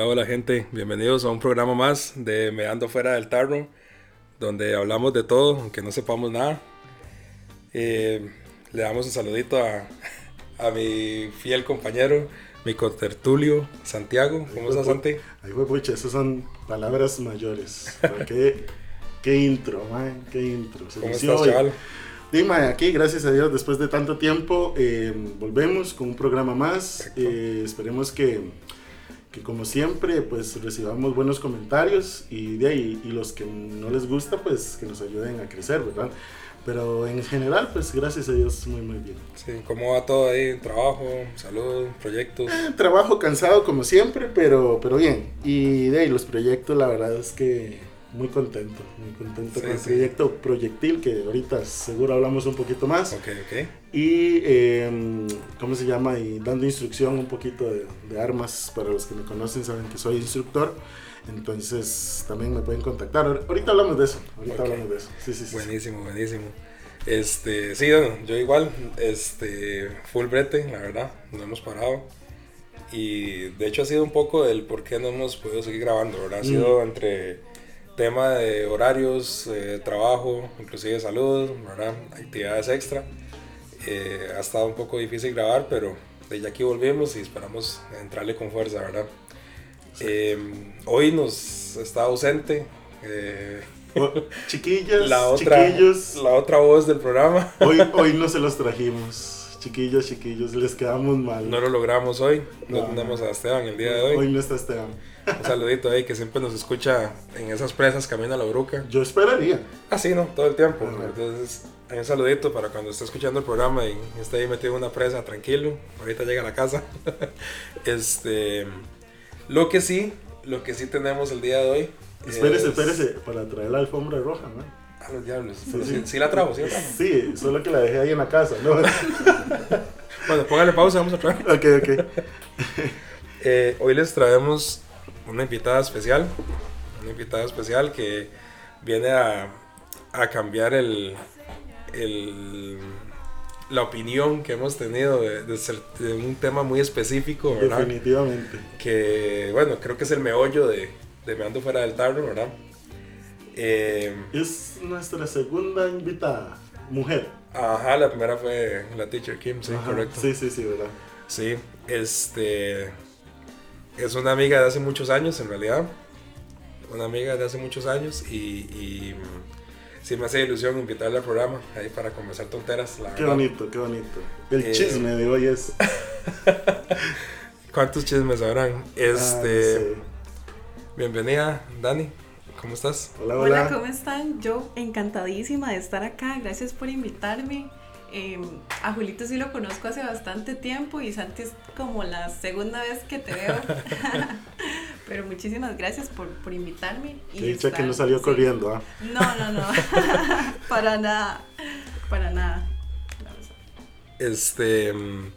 Hola, hola gente, bienvenidos a un programa más de Me Ando Fuera del Tarro, donde hablamos de todo, aunque no sepamos nada. Eh, le damos un saludito a, a mi fiel compañero, mi contertulio, Santiago. ¿Cómo estás, Santi? Ay, fue pucha, esas son palabras mayores. Qué, qué intro, man, qué intro. Se ¿Cómo estás, chaval? Dime, aquí, gracias a Dios, después de tanto tiempo, eh, volvemos con un programa más. Eh, esperemos que, que, como siempre, pues recibamos buenos comentarios y de ahí, y los que no les gusta, pues que nos ayuden a crecer, ¿verdad? Pero en general, pues gracias a Dios, muy, muy bien. Sí, ¿cómo va todo ahí? Trabajo, salud, proyectos. Trabajo cansado como siempre, pero, pero bien. Y de ahí los proyectos, la verdad es que muy contento, muy contento Sí, con el sí. proyecto Proyectil, que ahorita seguro hablamos un poquito más. Ok, ok. Y, eh, ¿cómo se llama? Y dando instrucción un poquito de, de armas, para los que me conocen saben que soy instructor. Entonces también me pueden contactar. Ahorita hablamos de eso. Ahorita hablamos de eso. Sí, sí, sí. Buenísimo, buenísimo. Este, sí, bueno, yo igual, este, full brete, la verdad, no hemos parado. Y de hecho ha sido un poco del por qué no hemos podido seguir grabando, ¿verdad? Ha sido entre tema de horarios, eh, trabajo, inclusive salud, ¿verdad? Actividades extra. Eh, ha estado un poco difícil grabar, pero de ya aquí volvimos y esperamos entrarle con fuerza, ¿verdad? Eh, hoy nos está ausente. eh, chiquillas, la otra, chiquillos. la otra voz del programa. Hoy, hoy no se los trajimos. Chiquillos, chiquillos, les quedamos mal. No lo logramos hoy. No, No. tenemos a Esteban el día de hoy. Hoy no está Esteban. Un saludito ahí que siempre nos escucha en esas presas camino a la bruca. Yo esperaría. Ah, sí, ¿no? Todo el tiempo. Ajá. Entonces, hay un saludito para cuando esté escuchando el programa y esté ahí metido en una presa, tranquilo. Ahorita llega a la casa. este. Lo que sí, lo que sí tenemos el día de hoy. Espérese, es- espérese, para traer la alfombra roja, ¿no? A los diablos. Sí, sí. sí, sí la trajo, sí la trajo. Sí, solo que la dejé ahí en la casa, ¿no? ok, Bueno, póngale pausa, vamos a traer. ok. Eh, hoy les traemos una invitada especial, una invitada especial que viene a, a cambiar el, el- la opinión que hemos tenido de, de ser- de un tema muy específico, ¿verdad? Definitivamente. Que, bueno, creo que es el meollo de, de Me Ando Fuera del Tarro, ¿verdad? Eh, Es nuestra segunda invitada, mujer. ajá, la primera fue la teacher Kim, sí, Ajá, correcto. Sí, sí, sí, ¿verdad? Sí, este es una amiga de hace muchos años en realidad. Una amiga de hace muchos años y, y, mm, sí me hace ilusión invitarla al programa ahí para conversar tonteras. La Qué verdad. bonito, qué bonito. El Eh, chisme de hoy es. ¿Cuántos chismes habrán? Este, Ah, no sé. bienvenida, Dani. ¿Cómo estás? Hola, Hola, hola. ¿cómo están? Yo encantadísima de estar acá. Gracias por invitarme. Eh, a Julito sí lo conozco hace bastante tiempo y Santi es como la segunda vez que te veo. Pero muchísimas gracias por, por invitarme. y dicha que estar- no salió sí. corriendo, ¿ah? No, no, no. para nada. Para nada. Este, mm,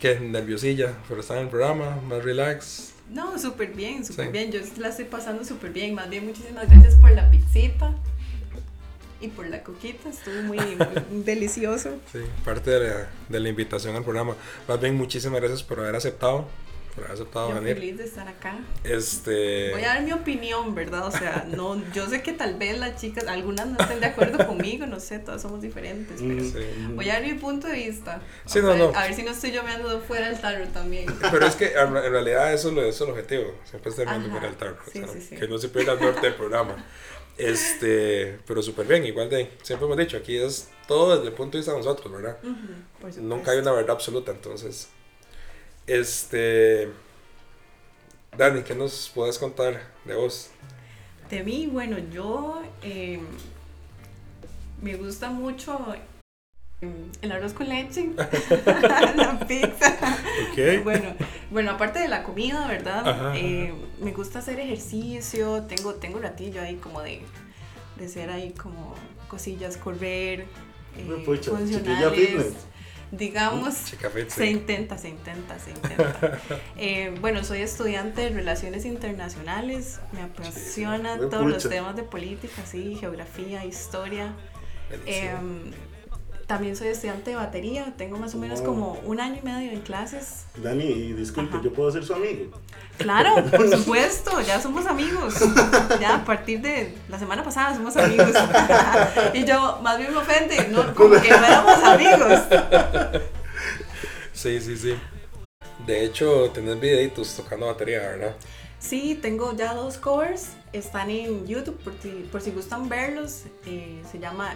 ¿qué? Nerviosilla, pero está en el programa, más relax. No, súper bien, súper Sí. bien. Yo la estoy pasando súper bien. Más bien, muchísimas gracias por la pizzita y por la coquita. Estuvo muy, muy delicioso. Sí, parte de la, de la invitación al programa. Más bien, muchísimas gracias por haber aceptado, por haber aceptado Yo venir. feliz de estar acá. Este, Voy a dar mi opinión, ¿verdad? O sea, no, yo sé que tal vez las chicas, algunas no estén de acuerdo conmigo, no sé, todas somos diferentes, pero Mm, Sí. voy a dar mi punto de vista. Sí, a, no, ver, no. a ver si no estoy yo meando fuera del tarro también. Pero es que en realidad eso es, lo, eso es el objetivo, siempre estar viendo Ajá, por el tarro, o sí, sea, sí, sí. que no se pierda el norte del programa. Este, pero súper bien, igual de, siempre hemos dicho, aquí es todo desde el punto de vista de nosotros, ¿verdad? Nunca hay una verdad absoluta, entonces, este, Dani, ¿qué nos puedes contar de vos? De mí, bueno, yo eh, me gusta mucho el arroz con leche, la pizza. Bueno, Bueno, aparte de la comida, ¿verdad? Ajá, Eh, me gusta hacer ejercicio, tengo, tengo ratillo ahí como de, de hacer ahí como cosillas, correr, eh, Pucha, funcionales. Digamos, se sí. intenta, se intenta, se intenta. Eh, bueno, soy estudiante de Relaciones Internacionales, me apasionan todos los temas de política, sí, geografía, historia. También soy estudiante de batería, tengo más o menos Wow. como un año y medio en clases. Dani, disculpe, Ajá. ¿yo puedo ser su amigo? Claro, por supuesto, ya somos amigos. Ya a partir de la semana pasada somos amigos. Y yo, más bien me ofende, no, como que no éramos amigos. Sí, sí, sí. De hecho, tenés videitos tocando batería, ¿verdad? Sí, tengo ya dos covers, están en YouTube por si, por si gustan verlos. eh, se llama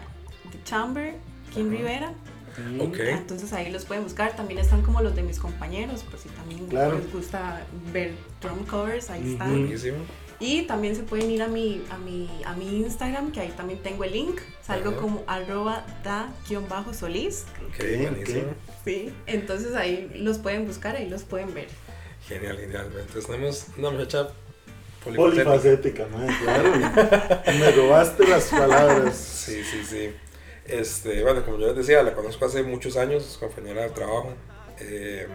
The Chamber, Kim Rivera. Mm, Ok. Entonces ahí los pueden buscar. También están como los de mis compañeros, por si también Claro. les gusta ver drum covers, ahí están. Buenísimo. Y también se pueden ir a mi, a mi, a mi Instagram, que ahí también tengo el link. Salgo Ajá. como arroba da-solís. Ok, buenísimo. Sí. Entonces ahí los pueden buscar, ahí los pueden ver. Genial, genial. Entonces tenemos una muchacha polifacética. Polifacética, madre, claro. Me robaste las palabras. Sí, sí, sí. Este, bueno, como yo les decía, la conozco hace muchos años, es compañera de trabajo. Eh,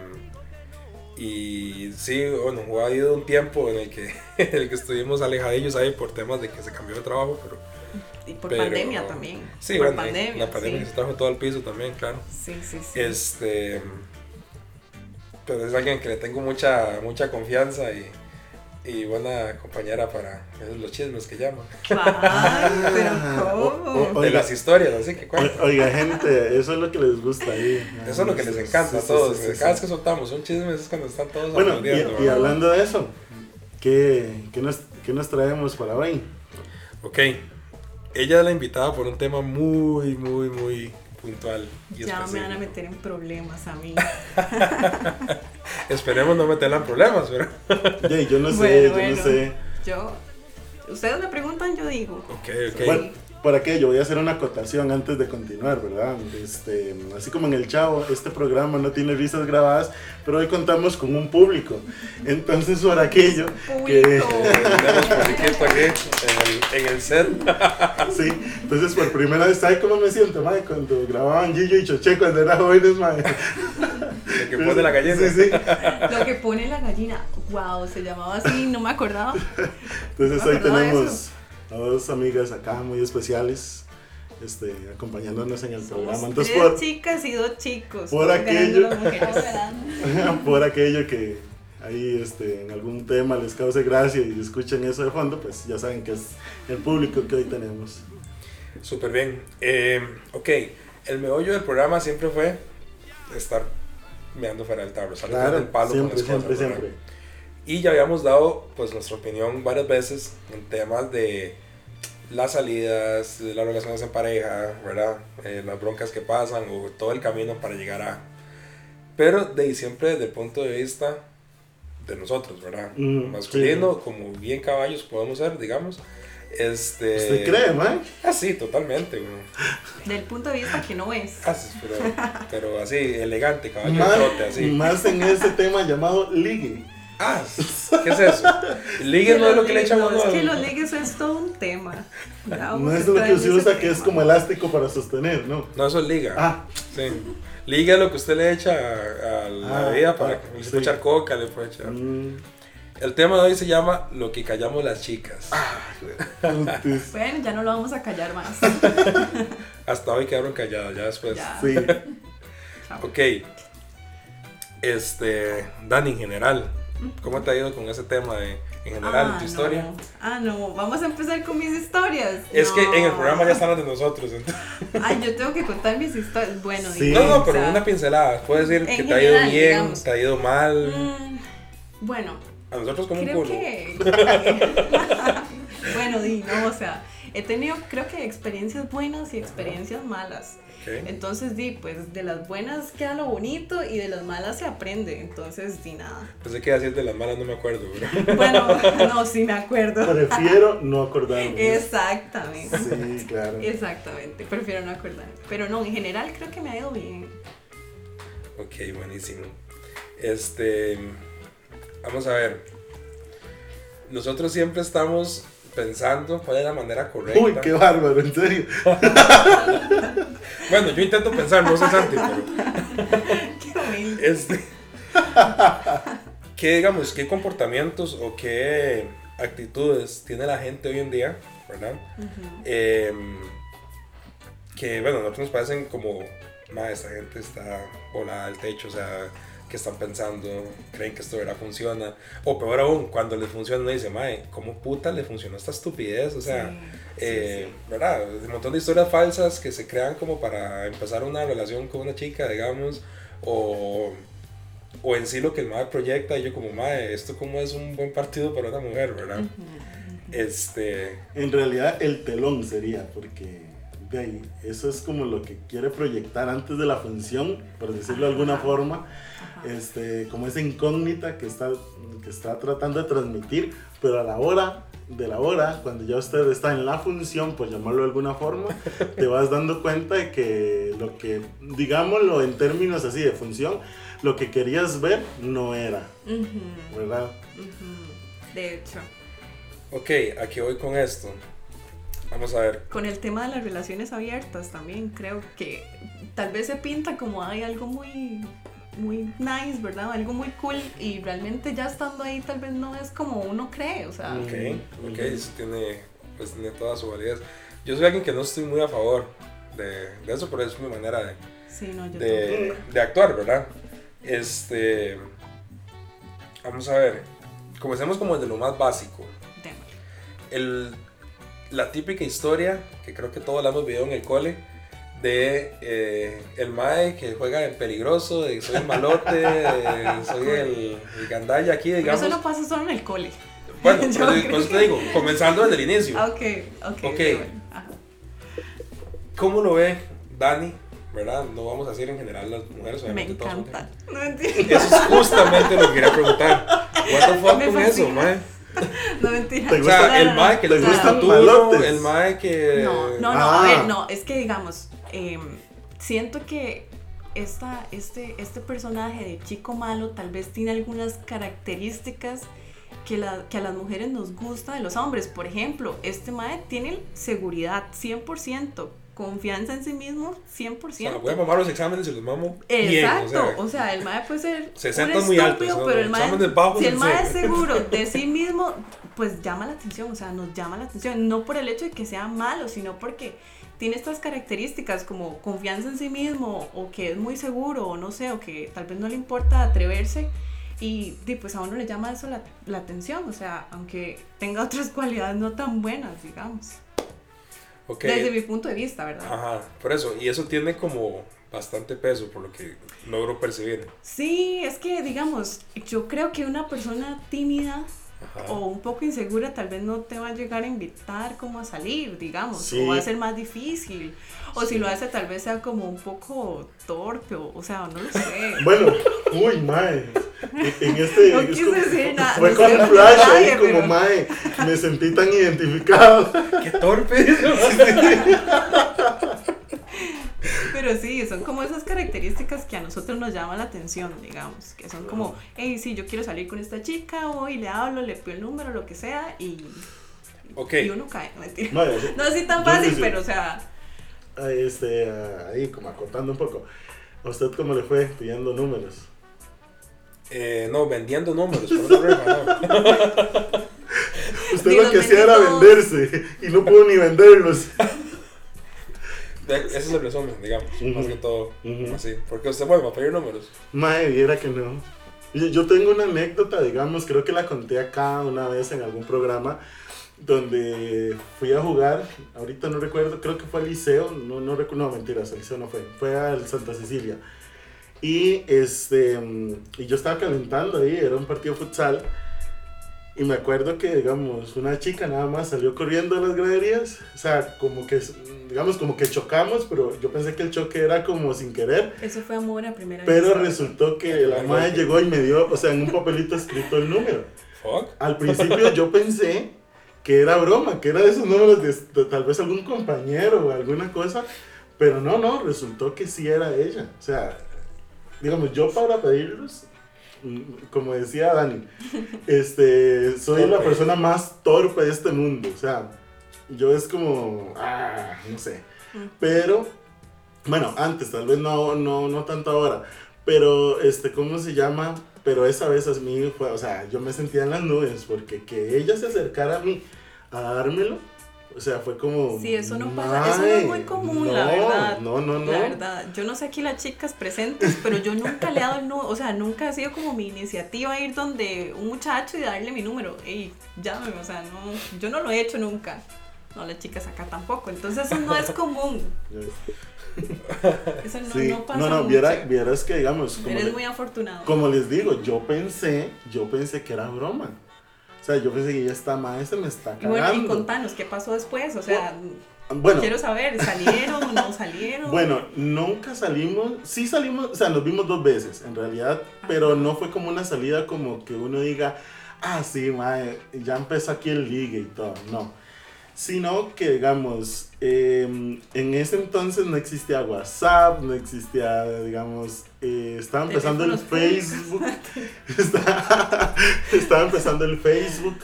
y sí, bueno, ha habido un tiempo en el que, en el que estuvimos alejadillos ahí por temas de que se cambió de trabajo, pero Y por Pero- pandemia también. sí, por bueno, pandemia. la pandemia sí. se trajo todo al piso también, claro. Sí, sí, sí. Este, pero es alguien que le tengo mucha, mucha confianza y, y buena compañera para esos los chismes que llaman. Ay, pero Ah, ¿cómo? o- o- De Oiga. las historias, así que cuenta. Oiga, gente, eso es lo que les gusta ahí. Eso es lo que les encanta a Sí, todos. sí, sí, Cada vez que soltamos un chisme es cuando están todos Bueno, y, hablando de eso, ¿qué, qué nos, qué nos traemos para hoy? Ok. Ella es la invitada por un tema muy, muy, muy puntual y Ya me van a meter en problemas a mí. Esperemos no meterla en problemas, pero... Yo no sé, Bueno, yo bueno. no sé. Yo, ustedes me preguntan, yo digo. Ok, ok. Bueno, por aquello, voy a hacer una acotación antes de continuar, ¿verdad? Este, así como en el Chavo, este programa no tiene risas grabadas, pero hoy contamos con un público. Entonces, por aquello, que, en el, en el set. sí, entonces por primera vez, ¿sabes cómo me siento, mae? Cuando grababan Gillo y Choche cuando eran jóvenes, mae. Lo que pone la gallina. Sí, sí. Lo que pone la gallina. Wow, se llamaba así, no me acordaba. Entonces No me de tenemos a dos amigas acá muy especiales, este, acompañándonos en el programa. Somos Entonces, tres por, chicas y dos chicos. por aquello. por aquello que ahí este, en algún tema les cause gracia y escuchen eso de fondo, pues ya saben que es el público que hoy tenemos. Súper bien. Eh, ok, el meollo del programa siempre fue estar meando fuera del tablo, salir Claro, del palo siempre, con las siempre, cosas, siempre. Y ya habíamos dado pues nuestra opinión varias veces en temas de las salidas, las relaciones en pareja, ¿verdad? Eh, las broncas que pasan o todo el camino para llegar a... Pero de ahí siempre desde el punto de vista de nosotros, ¿verdad? Mm, Masculino, como bien caballos podemos ser, digamos. Este... ¿Usted cree, man? Ah, sí, totalmente, güey. Del punto de vista que no es. Ah, sí, pero, pero así, elegante, caballo trote, así. más en ese tema llamado ligue. Ah, ¿qué es eso? Ligue no es lo que le echan a Es que los ligues es todo un tema. No es lo que ese usa que es como elástico para sostener, ¿no? No, eso es liga. Ah, Sí. Liga es lo que usted le echa a, a la Ah, bebida para ah, que le sí. puede echar coca, le puede echar. mm, El tema de hoy se llama Lo que callamos las chicas. entonces, Bueno, ya no lo vamos a callar más. Hasta hoy quedaron callados, ya después. Ya. sí. Ok. Este, Dani, en general, ¿cómo te ha ido con ese tema de, en general, Ah, tu historia? no. Ah, no, vamos a empezar con mis historias. Es que en el programa ya están las de nosotros. entonces- Ay, yo tengo que contar mis historias. Bueno, Sí. digo, No, no, o pero sea, una pincelada. Puedes decir que te ha ido bien, digamos. te ha ido mal. mm, bueno, A nosotros como un creo culo. que. bueno, di, no, o sea, he tenido, creo que experiencias buenas y experiencias malas. Entonces, di, pues de las buenas queda lo bonito y de las malas se aprende. Entonces, di nada. Pensé que decir de las malas, no me acuerdo. bro. Bueno, no, sí me acuerdo. Prefiero no acordarme. Exactamente. Sí, claro. Exactamente, prefiero no acordar. Pero no, en general creo que me ha ido bien. Ok, buenísimo. Este. vamos a ver. Nosotros siempre estamos pensando cuál es la manera correcta. Uy, qué bárbaro, en serio. Bueno, yo intento pensar, no sé Santi, pero Qué humilde. este qué digamos, qué comportamientos o qué actitudes tiene la gente hoy en día, ¿verdad? Em, que bueno, a nosotros nos parecen como, ma, esta gente está volada al techo, o sea, que están pensando, creen que esto verdad funciona, o peor aún, cuando les funciona, uno dice, mae, ¿cómo puta le funcionó esta estupidez? O sea, Sí, eh, ¿verdad? Un montón de historias falsas que se crean como para empezar una relación con una chica, digamos, o, o en sí lo que el mae proyecta, y yo como, mae, esto como es un buen partido para una mujer, ¿verdad? Este, En realidad el telón sería, porque de ahí, eso es como lo que quiere proyectar antes de la función, por decirlo de alguna forma. Este, como esa incógnita que está, que está tratando de transmitir, pero a la hora de la hora, cuando ya usted está en la función, por llamarlo de alguna forma, te vas dando cuenta de que lo que, digámoslo en términos así de función, lo que querías ver no era, Ujú, ¿verdad? ujú. De hecho, ok, aquí voy con esto. Vamos a ver. con el tema de las relaciones abiertas también creo que tal vez se pinta como hay algo muy muy nice, ¿verdad? Algo muy cool y realmente ya estando ahí tal vez no es como uno cree, o sea, Mm. Ok, ok, eso tiene, pues, tiene toda su validez. Yo soy alguien que no estoy muy a favor de, de eso, pero es mi manera de, sí, no, yo de, de actuar, ¿verdad? Este. Vamos a ver. Comencemos como desde lo más básico. El, la típica historia, que creo que todos la hemos vivido en el cole, de eh, el mae que juega en peligroso, de soy el malote, de soy el, el gandalla aquí, Pero digamos. eso no pasa solo en el cole. Bueno, eso que- te digo, comenzando desde el inicio. Ah, ok, ok. Ok. bueno, ajá. ¿Cómo lo ve Dani? ¿Verdad? No vamos a decir en general las mujeres. Me encanta. No mentira. Eso es justamente lo que quería preguntar. What the fuck Me con eso, fascina. mae? No mentira. ¿Te O sea, el mae que le ¿Te gusta tú, el mae que... No, no, no, Ah. a ver, no, es que digamos, em, siento que esta, este, este personaje de chico malo tal vez tiene algunas características que, la- que a las mujeres nos gusta de los hombres. Por ejemplo, este mae tiene seguridad 100%, confianza en sí mismo 100%. O sea, voy a mamar los exámenes y los mamo bien, Exacto, o sea, el mae puede ser 60 un muy estúpido, ¿no? pero el mae, si el mae es seguro de sí mismo, pues llama la atención, o sea, nos llama la atención, no por el hecho de que sea malo, sino porque tiene estas características como confianza en sí mismo, o que es muy seguro, o no sé, o que tal vez no le importa atreverse, y, di, pues a uno le llama eso la, la atención, o sea, aunque tenga otras cualidades no tan buenas, digamos, ok. desde mi punto de vista, ¿verdad? Ajá, por eso. Y eso tiene como bastante peso, por lo que logro percibir. Sí, es que digamos, yo creo que una persona tímida Ajá. o un poco insegura tal vez no te va a llegar a invitar como a salir, digamos, Sí. o va a ser más difícil. O si lo hace tal vez sea como un poco torpe, o, o sea, no lo sé. Bueno, uy, mae. En en este. No es quise como- decir nada, Fue no con sé un flash ahí, nadie, como pero- mae. Me sentí tan identificado. ¡Qué torpe! Pero sí, son como esas características que a nosotros nos llaman la atención, digamos, que son como, hey, sí, yo quiero salir con esta chica, hoy le hablo, le pido el número, lo que sea, y, ok. y uno cae, no. Mae, No así tan yo fácil, pero o sea, Ahí, este, ahí, como acotando un poco. ¿A usted cómo le fue pidiendo números? Eh, no, vendiendo números, por una no. Usted lo que hacía era venderse y no pudo ni venderlos. De- Ese es el resumen, digamos, Ujú. más que todo. Ujú. Así. Porque usted vuelve a pedir números. Mae, viera que no. Yo, yo tengo una anécdota, digamos, creo que la conté acá una vez en algún programa, donde fui a jugar, ahorita no recuerdo, creo que fue al liceo, no, no recuerdo, no, mentiras, al liceo no fue, fue al Santa Cecilia. Y, este, y yo estaba calentando ahí, era un partido futsal, y me acuerdo que, digamos, una chica nada más salió corriendo a las graderías, o sea, como que, digamos, como que chocamos, pero yo pensé que el choque era como sin querer. eso fue amor a primera Pero vista. resultó que la madre llegó y me dio, o sea, en un papelito escrito el número. Fuck. Al principio yo pensé que era broma, que era de esos números de, de tal vez algún compañero o alguna cosa, pero no, no, resultó que sí era ella. O sea, digamos, yo para pedirlos, como decía Dani, este, soy la persona más torpe de este mundo. O sea, yo es como, ah, no sé. Pero, bueno, antes, tal vez no, no, no tanto ahora. Pero, este, ¿cómo se llama? Pero esa vez a mí fue, o sea, yo me sentía en las nubes porque que ella se acercara a mí a dármelo, o sea, fue como... Sí, eso no pasa, eso no es muy "Mae, común, la verdad. No, no, no. La verdad, yo no sé aquí las chicas presentes, pero yo nunca le he dado el número, o sea, nunca ha sido como mi iniciativa ir donde un muchacho y darle mi número. Ey, llámeme, o sea, no, yo no lo he hecho nunca. No, las chicas acá tampoco, entonces eso no es común. Eso no, Sí, no pasa no, no, mucho. viera- que, digamos, como, Eres le- muy afortunado. como les digo, yo pensé, yo pensé que era broma. O sea, yo pensé que esta madre se me está Y bueno, y cagando. contanos, ¿qué pasó después? O sea, Bueno, quiero saber, ¿salieron no salieron? Bueno, nunca salimos, sí salimos, o sea, nos vimos dos veces en realidad, pero no fue como una salida como que uno diga, ah, sí, mae, ya empezó aquí el ligue y todo, no. Sino que, digamos, eh, en ese entonces no existía WhatsApp, no existía, digamos, eh, estaba empezando el Facebook, estaba, estaba empezando el Facebook,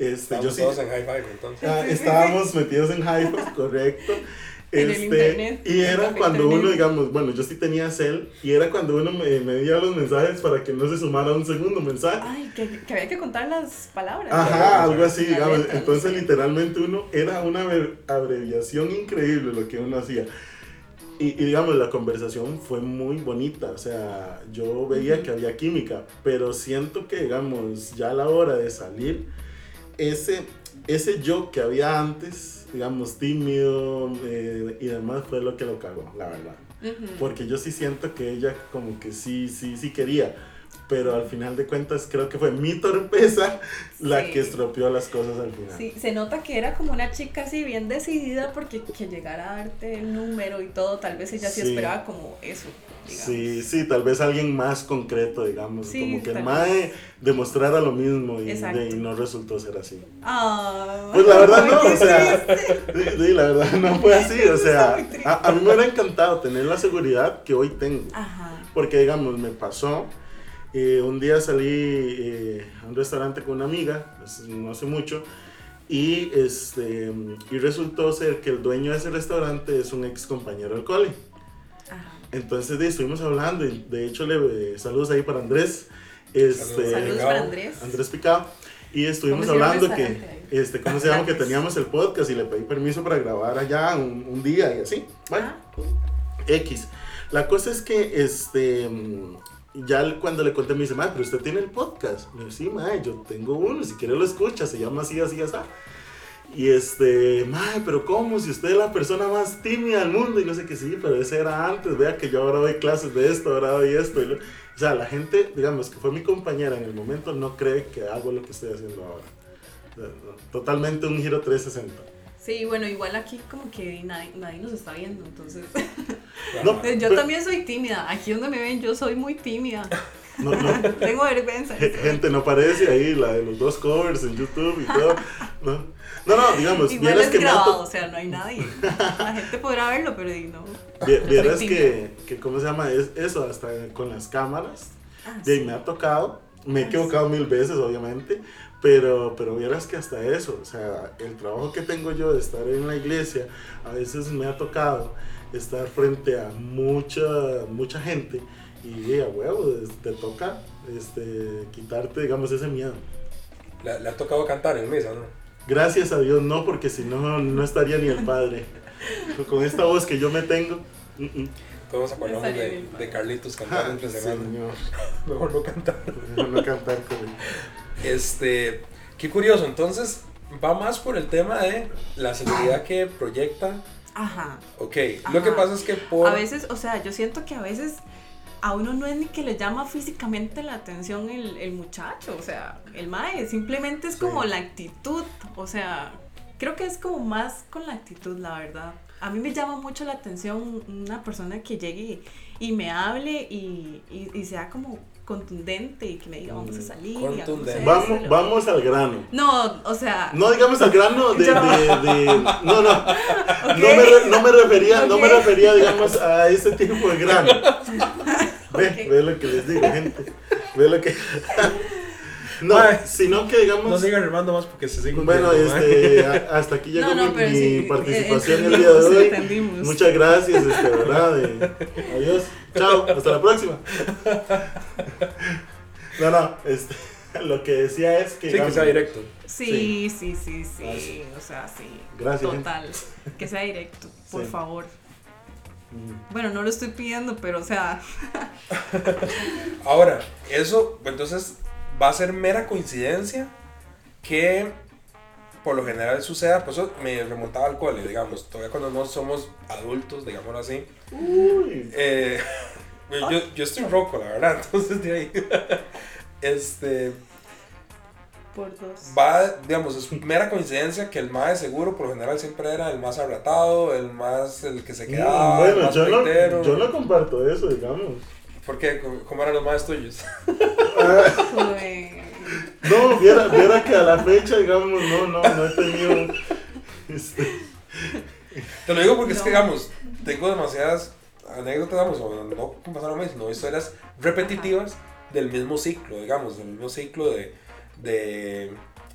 este, yo Estamos sí, todos en high five entonces. Ah, estábamos metidos en Hype, correcto. En el Este, internet, y era el cuando internet. uno, digamos, bueno, yo sí tenía cel, y era cuando uno me, me dio los mensajes para que no se sumara un segundo mensaje. Ay, que, que había que contar las palabras. Ajá, algo así, digamos. letra, Entonces, sí. literalmente uno era una abre- abreviación increíble lo que uno hacía. Y, y, digamos, la conversación fue muy bonita, o sea, yo veía que había química, pero siento que, digamos, ya a la hora de salir, ese, ese yo que había antes, digamos, tímido eh, y demás, fue lo que lo cagó, la verdad. Porque yo sí siento que ella como que sí, sí, sí quería. Pero al final de cuentas creo que fue mi torpeza la que estropeó las cosas al final. Sí, se nota que era como una chica así bien decidida porque que llegara a darte el número y todo, tal vez ella sí, Sí. esperaba como eso, digamos. Sí, sí, tal vez alguien más concreto, digamos, Sí, como que el mae demostrara lo mismo y, de- y no resultó ser así. Ah, Pues la verdad no, o sea, sí, sí, la verdad no fue así, o sea, a, a mí me hubiera encantado tener la seguridad que hoy tengo. Ajá. Porque, digamos, me pasó. eh, un día salí eh, a un restaurante con una amiga, pues, no hace mucho, y, este, y resultó ser que el dueño de ese restaurante es un ex compañero del cole. Entonces estuvimos hablando, y de hecho, le, eh, saludos ahí para Andrés. Este, Saludos. Para Andrés. Andrés Picado. Y estuvimos ¿Cómo se llama el hablando que, este, ¿cómo se llama? Que teníamos el podcast y le pedí permiso para grabar allá un, un día y así. Bueno, Ah. X. La cosa es que, este, ya cuando le conté me dice, madre, pero usted tiene el podcast. Le digo, sí, madre, yo tengo uno, si quiere lo escucha, se llama así, así, así. Y este, madre, pero ¿cómo? Si usted es la persona más tímida del mundo y no sé qué, sí, pero ese era antes, vea que yo ahora doy clases de esto, ahora doy esto. y lo- o sea, la gente, digamos, que fue mi compañera en el momento, no cree que hago lo que estoy haciendo ahora. O sea, no, Totalmente un giro 360. Sí, bueno, igual aquí como que nadie, nadie nos está viendo, entonces. No, Yo pero- también soy tímida. Aquí donde me ven, yo soy muy tímida. No, no, Tengo vergüenza. Ge- Gente, no parece ahí la de los dos covers en YouTube y todo. No, no, no, digamos, Igual es que grabado, o sea, no hay nadie. La gente podrá verlo, pero no. vieras que, que, ¿cómo se llama? Es, eso, hasta con las cámaras. Ah, sí. me ha tocado, me he Ah, equivocado mil veces, obviamente, pero, pero vieras que hasta eso, o sea, el trabajo que tengo yo de estar en la iglesia, a veces me ha tocado estar frente a mucha, mucha gente y a huevo, te toca este, quitarte, digamos, ese miedo. Le, le ha tocado cantar en misa, ¿no? Gracias a Dios no, porque si no, no estaría ni el padre. Con esta voz que yo me tengo. mm, mm. Todos acordamos de, de Carlitos cantando Ah, entre semana. señor, Mejor no cantar. no cantar con él. Este, qué curioso, entonces va más por el tema de la seguridad que proyecta. Ajá. Ok, lo que Ajá. pasa es que por... A veces, o sea, yo siento que a veces a uno no es ni que le llama físicamente la atención el, el muchacho, o sea, el mae, simplemente es como Sí. la actitud, o sea, creo que es como más con la actitud, la verdad. A mí me llama mucho la atención una persona que llegue y me hable y, y, y sea como contundente y que me diga vamos a salir. y hagamos Contundente. Vamos, vamos al grano. No, o sea, No digamos al grano de, Yo- de, de- no, no, no me, no me refería, no me refería, digamos, a ese tipo de grano. Ve, ve lo que les digo, gente. ve lo que. no, sino que digamos. No sigan remando más porque se siguen Bueno, este, a- hasta aquí llegó No, no, mi, pero mi sí, participación eh, el día de hoy. entendimos. Muchas gracias, este, ¿verdad? Eh, adiós. Chao, hasta la próxima. No, no, este, lo que decía es que. Sí, que sea directo. Sí, sí, sí, sí, o sea, sí. Gracias, Total, que sea directo, por Sí. favor. Mm, Bueno, no lo estoy pidiendo, pero o sea, Ahora, eso, entonces, va a ser mera coincidencia que por lo general suceda, pues eso me remontaba al cole, digamos, todavía cuando no somos adultos, digámoslo así. Uy, Eh, yo, yo estoy roco, la verdad, entonces de ahí. Este, por dos. va, digamos, es mera coincidencia que el más seguro por lo general siempre era el más arratado, el más, el que se mm, quedaba, el bueno, más yo no, yo no comparto eso, digamos. ¿Por qué? ¿Cómo- ¿Cómo eran los más tuyos? No, viera, viera que a la fecha, digamos, no, no, no he tenido. Este, Te lo digo porque es No. que, digamos, tengo demasiadas anécdotas, digamos, o no pasaron a mí, sino historias repetitivas del mismo ciclo, digamos, del mismo ciclo de, de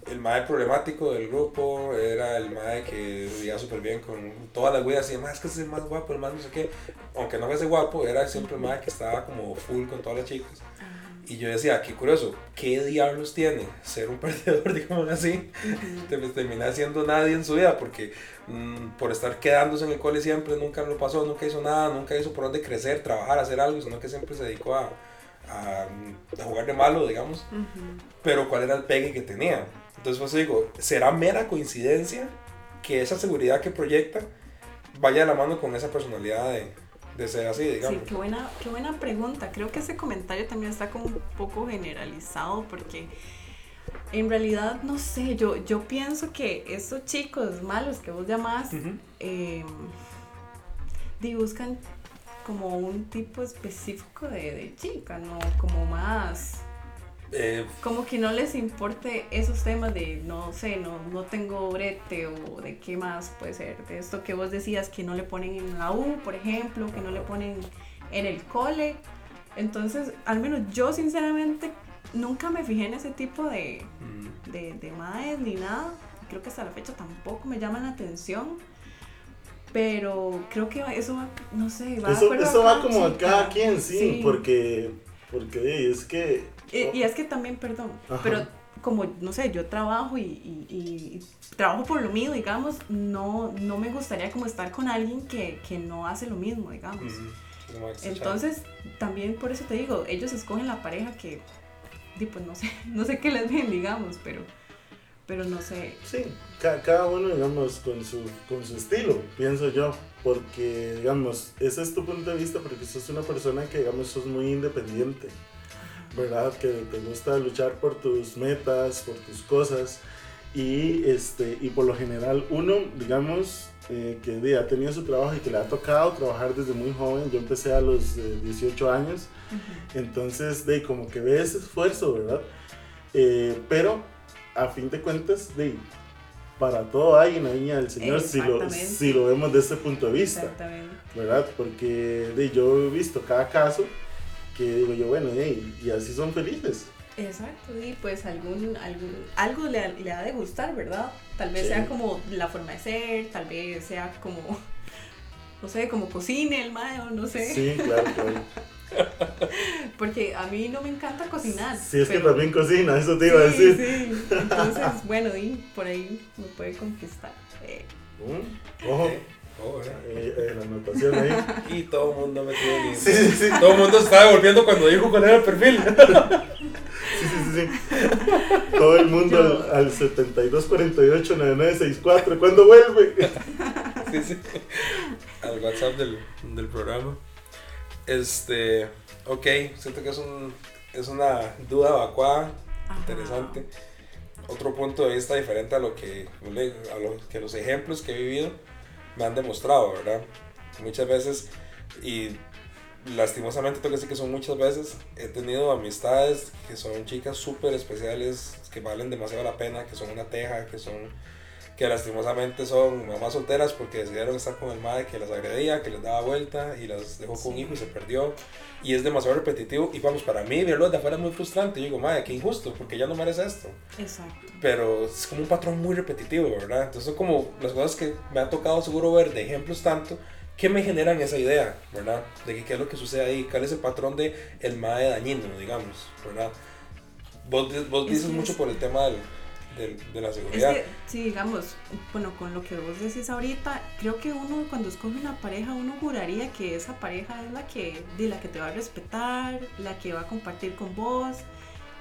el mae problemático del grupo, era el mae que vivía súper bien con todas las güeyas y más es que es el más guapo, el más no sé qué, aunque no fuese guapo, era siempre el mae que estaba como full con todas las chicas. Y yo decía, qué curioso, ¿qué diablos tiene ser un perdedor, digamos así? te termina siendo nadie en su vida porque mm, por estar quedándose en el cole siempre nunca lo pasó, nunca hizo nada, nunca hizo por dónde crecer, trabajar, hacer algo, sino que siempre se dedicó a, a, a jugar de malo, digamos. Pero cuál era el pegue que tenía. Entonces, pues digo, ¿será mera coincidencia que esa seguridad que proyecta vaya de la mano con esa personalidad de, de ser así, digamos? Sí, qué buena, qué buena pregunta. Creo que ese comentario también está como un poco generalizado porque en realidad, no sé, yo, yo pienso que estos chicos malos que vos llamás, eh, di, buscan como un tipo específico de, de chica, ¿no? Como más... Eh, Como que no les importe esos temas de, no sé, no, no tengo brete o de qué más puede ser. De esto que vos decías que no le ponen en la U, por ejemplo, que no le ponen en el cole. Entonces, al menos yo sinceramente nunca me fijé en ese tipo de, mm, de, de maes ni nada. Creo que hasta la fecha tampoco me llaman la atención. Pero creo que eso va, no sé, va eso, acuerdo eso va como a cada quien, sí, Sí. porque, porque es que. Y, y es que también, perdón, Ajá. pero como, no sé, yo trabajo y, y- y- y trabajo por lo mío, digamos, no, no me gustaría como estar con alguien que, que no hace lo mismo, digamos. mm. Entonces, también por eso te digo, ellos escogen la pareja que, pues no sé, no sé qué les ven, digamos, pero, pero no sé. Sí, ca- cada uno, digamos, con su, con su estilo, pienso yo. Porque, digamos, ese es tu punto de vista, porque sos una persona que, digamos, sos muy independiente, ¿verdad? Que te gusta luchar por tus metas, por tus cosas. Y, este, y por lo general, uno, digamos, eh, que ha tenido su trabajo y que le ha tocado trabajar desde muy joven. Yo empecé a los eh, 18 años. Entonces, de como que ve ese esfuerzo, ¿verdad? Eh, pero, a fin de cuentas, de para todo hay una viña del Señor si lo, si lo vemos desde ese punto de vista, Exactamente. ¿verdad? Porque de, yo he visto cada caso que digo yo, bueno, y, y así son felices. Exacto, y pues algún, algún, algo le, le ha de gustar, ¿verdad? Tal vez Sí. sea como la forma de ser, tal vez sea como, no sé, como cocine el mayo, no sé. Sí, claro, claro. Porque a mí no me encanta cocinar. Si es que pero- también cocina, eso te iba a Sí, decir. sí. Entonces, bueno, di, por ahí me puede conquistar. Eh, Mm, Ojo, Oh, eh, eh, la anotación ahí. Y todo el mundo me tiene Sí, sí, sí. Todo el mundo se estaba devolviendo cuando dijo cuál era el perfil. Sí, sí, sí, sí. Todo el mundo Yo- al, al 72489964. ¿Cuándo vuelve? Sí, sí. Al WhatsApp del, del programa. Este. Ok, siento que es, un, es una duda evacuada, ajá. interesante. Otro punto de vista diferente a lo que, a lo que los ejemplos que he vivido me han demostrado, ¿verdad? Muchas veces, y lastimosamente tengo que decir que son muchas veces, he tenido amistades que son chicas súper especiales, que valen demasiado la pena, que son una teja, que son que lastimosamente son mamás solteras porque decidieron estar con el madre que las agredía, que les daba vuelta y las dejó con un hijo y se perdió. Y es demasiado repetitivo. Y vamos, para mí verlo de afuera es muy frustrante. Yo digo, madre, qué injusto, porque ya no merece esto. Exacto. Pero es como un patrón muy repetitivo, ¿verdad? Entonces son como las cosas que me ha tocado seguro ver de ejemplos tanto que me generan esa idea, ¿verdad? De que qué es lo que sucede ahí, cuál es el patrón de el mae dañino, digamos, ¿verdad? Vos, vos Es dices mucho por el tema del, del- de la Es seguridad. que, sí, digamos, bueno, con lo que vos decís ahorita, creo que uno cuando escoge una pareja, uno juraría que esa pareja es la que, de la que te va a respetar, la que va a compartir con vos.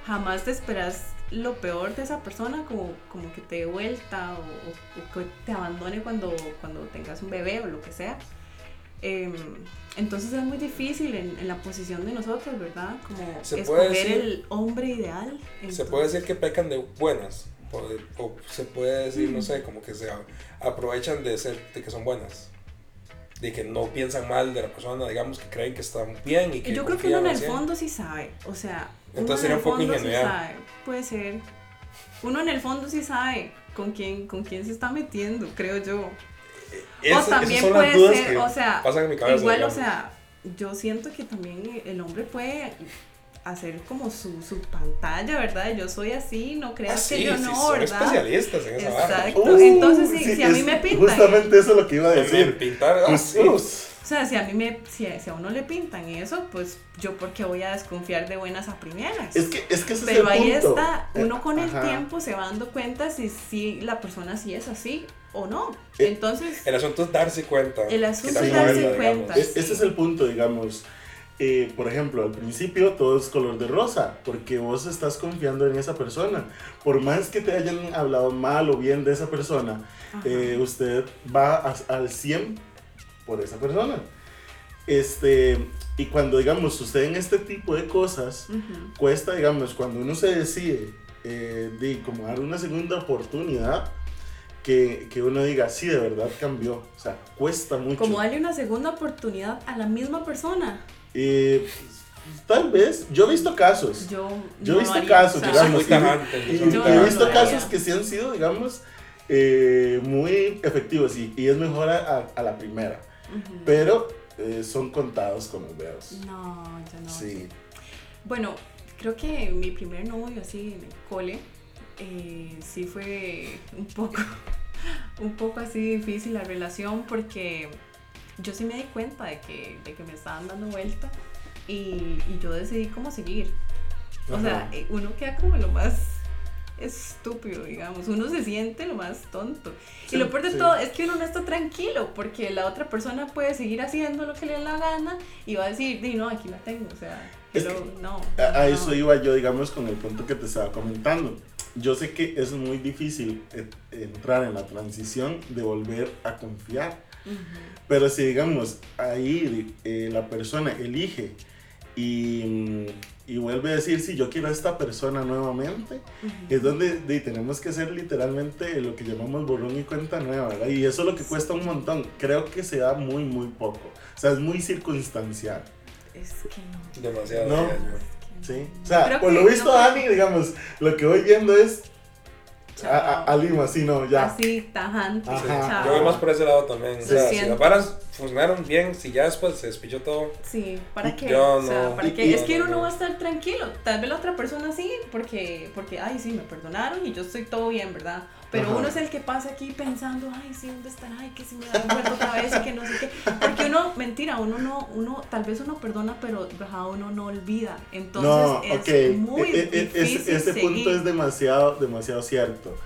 Jamás te esperas lo peor de esa persona, como, como que te dé vuelta o, o- o que te abandone cuando, cuando tengas un bebé o lo que sea. Em, entonces es muy difícil en, en la posición de nosotros, ¿verdad? Como Se escoger decir- el hombre ideal. Se puede decir que pecan de buenas, o, se puede decir, no sé, como que se aprovechan de ser, de que son buenas. De que no piensan mal de la persona, digamos, que creen que están bien y que Yo creo que uno en el 100. fondo sí sabe, o sea, uno en el poco fondo sí ingenuidad. sabe, puede ser. Uno en el fondo sí sabe con quién, con quién se está metiendo, creo yo. Esas- o también puede ser, o sea, igual, o sea, yo siento que también el hombre puede hacer como su, su pantalla, ¿verdad? Yo soy así, no Ah, creas sí, que yo sí, no, son ¿verdad? especialistas en esa barra. Exacto. Uh, Entonces, si- si a mí me pintan- Justamente eso es lo que iba a Decir, decir. pintar, ah, Pues, sí. pues, O sea, si a mí me, si a, si a uno le pintan eso, pues yo porque voy a desconfiar de buenas a primeras. es que, es que ese Pero es el ahí punto. está, uno Eh, con el ajá. tiempo se va dando cuenta si, si la persona sí es así o no. Eh, Entonces, El asunto es darse cuenta. El asunto es darse cuenta. digamos. E- Ese es el punto, digamos. Eh, por ejemplo, al principio todo es color de rosa, porque vos estás confiando en esa persona. Por más que te hayan hablado mal o bien de esa persona, eh, usted va a- al 100 por esa persona. Este, y cuando, digamos, suceden este tipo de cosas, ujú. cuesta, digamos, cuando uno se decide eh, de como dar una segunda oportunidad, que, que uno diga, sí, de verdad cambió. O sea, cuesta mucho. como darle una segunda oportunidad a la misma persona. Eh, tal vez, yo he visto casos. Yo, Yo no he visto haría, casos, o sea, digamos. Y, he visto casos haría. que sí han sido, digamos, eh, muy efectivos y, y es mejor a, a- a la primera. Pero eh, son contados con los dedos. No, yo no. Sí. Bueno, creo que mi primer novio así en el cole eh, sí fue un poco, un poco así difícil la relación porque yo sí me di cuenta de que, de que me estaban dando vuelta y, y yo decidí cómo seguir. O sea, Ajá. eh, uno queda como lo más estúpido, digamos, uno se siente lo más tonto. Sí, y lo peor de sí. todo es que uno no está tranquilo porque la otra persona puede seguir haciendo lo que le da la gana y va a decir, "Di, no, aquí la tengo, o sea, hello, no. A, a no". eso iba yo, digamos, con el punto que te estaba comentando. Yo sé que es muy difícil eh, entrar en la transición de volver a confiar. Ujú. Pero si, digamos, ahí eh, la persona elige y, mm, y vuelve a decir, sí, yo quiero a esta persona nuevamente, es donde de, tenemos que hacer literalmente lo que llamamos borrón y cuenta nueva, ¿verdad? Y eso es lo que cuesta un montón. Creo que se da muy, muy poco. O sea, es muy circunstancial. Es que no. Demasiado. No. que ¿sí? O sea, Creo por lo visto, no- Dani, digamos, lo que voy viendo es a, a- a Lima, sí, no, ya. Así, tajante. Yo voy más por ese lado también. O sea, si las varas funcionaron bien, si ya después se despichó todo, Sí, ¿para qué? yo o sea, no. ¿para qué? y- es que uno no, no no. va a estar tranquilo. Tal vez la otra persona sí, porque, porque ay, sí, me perdonaron y yo estoy todo bien, ¿verdad? Pero Ajá. uno es el que pasa aquí pensando, ay, sí, ¿dónde estará? Ay, que si me da vuelta otra vez y que no sé qué. Porque uno, mentira, uno no, uno, tal vez uno perdona, pero uno no olvida. Entonces no, es ok. muy E- e- e- difícil ese seguir. punto es demasiado, demasiado cierto.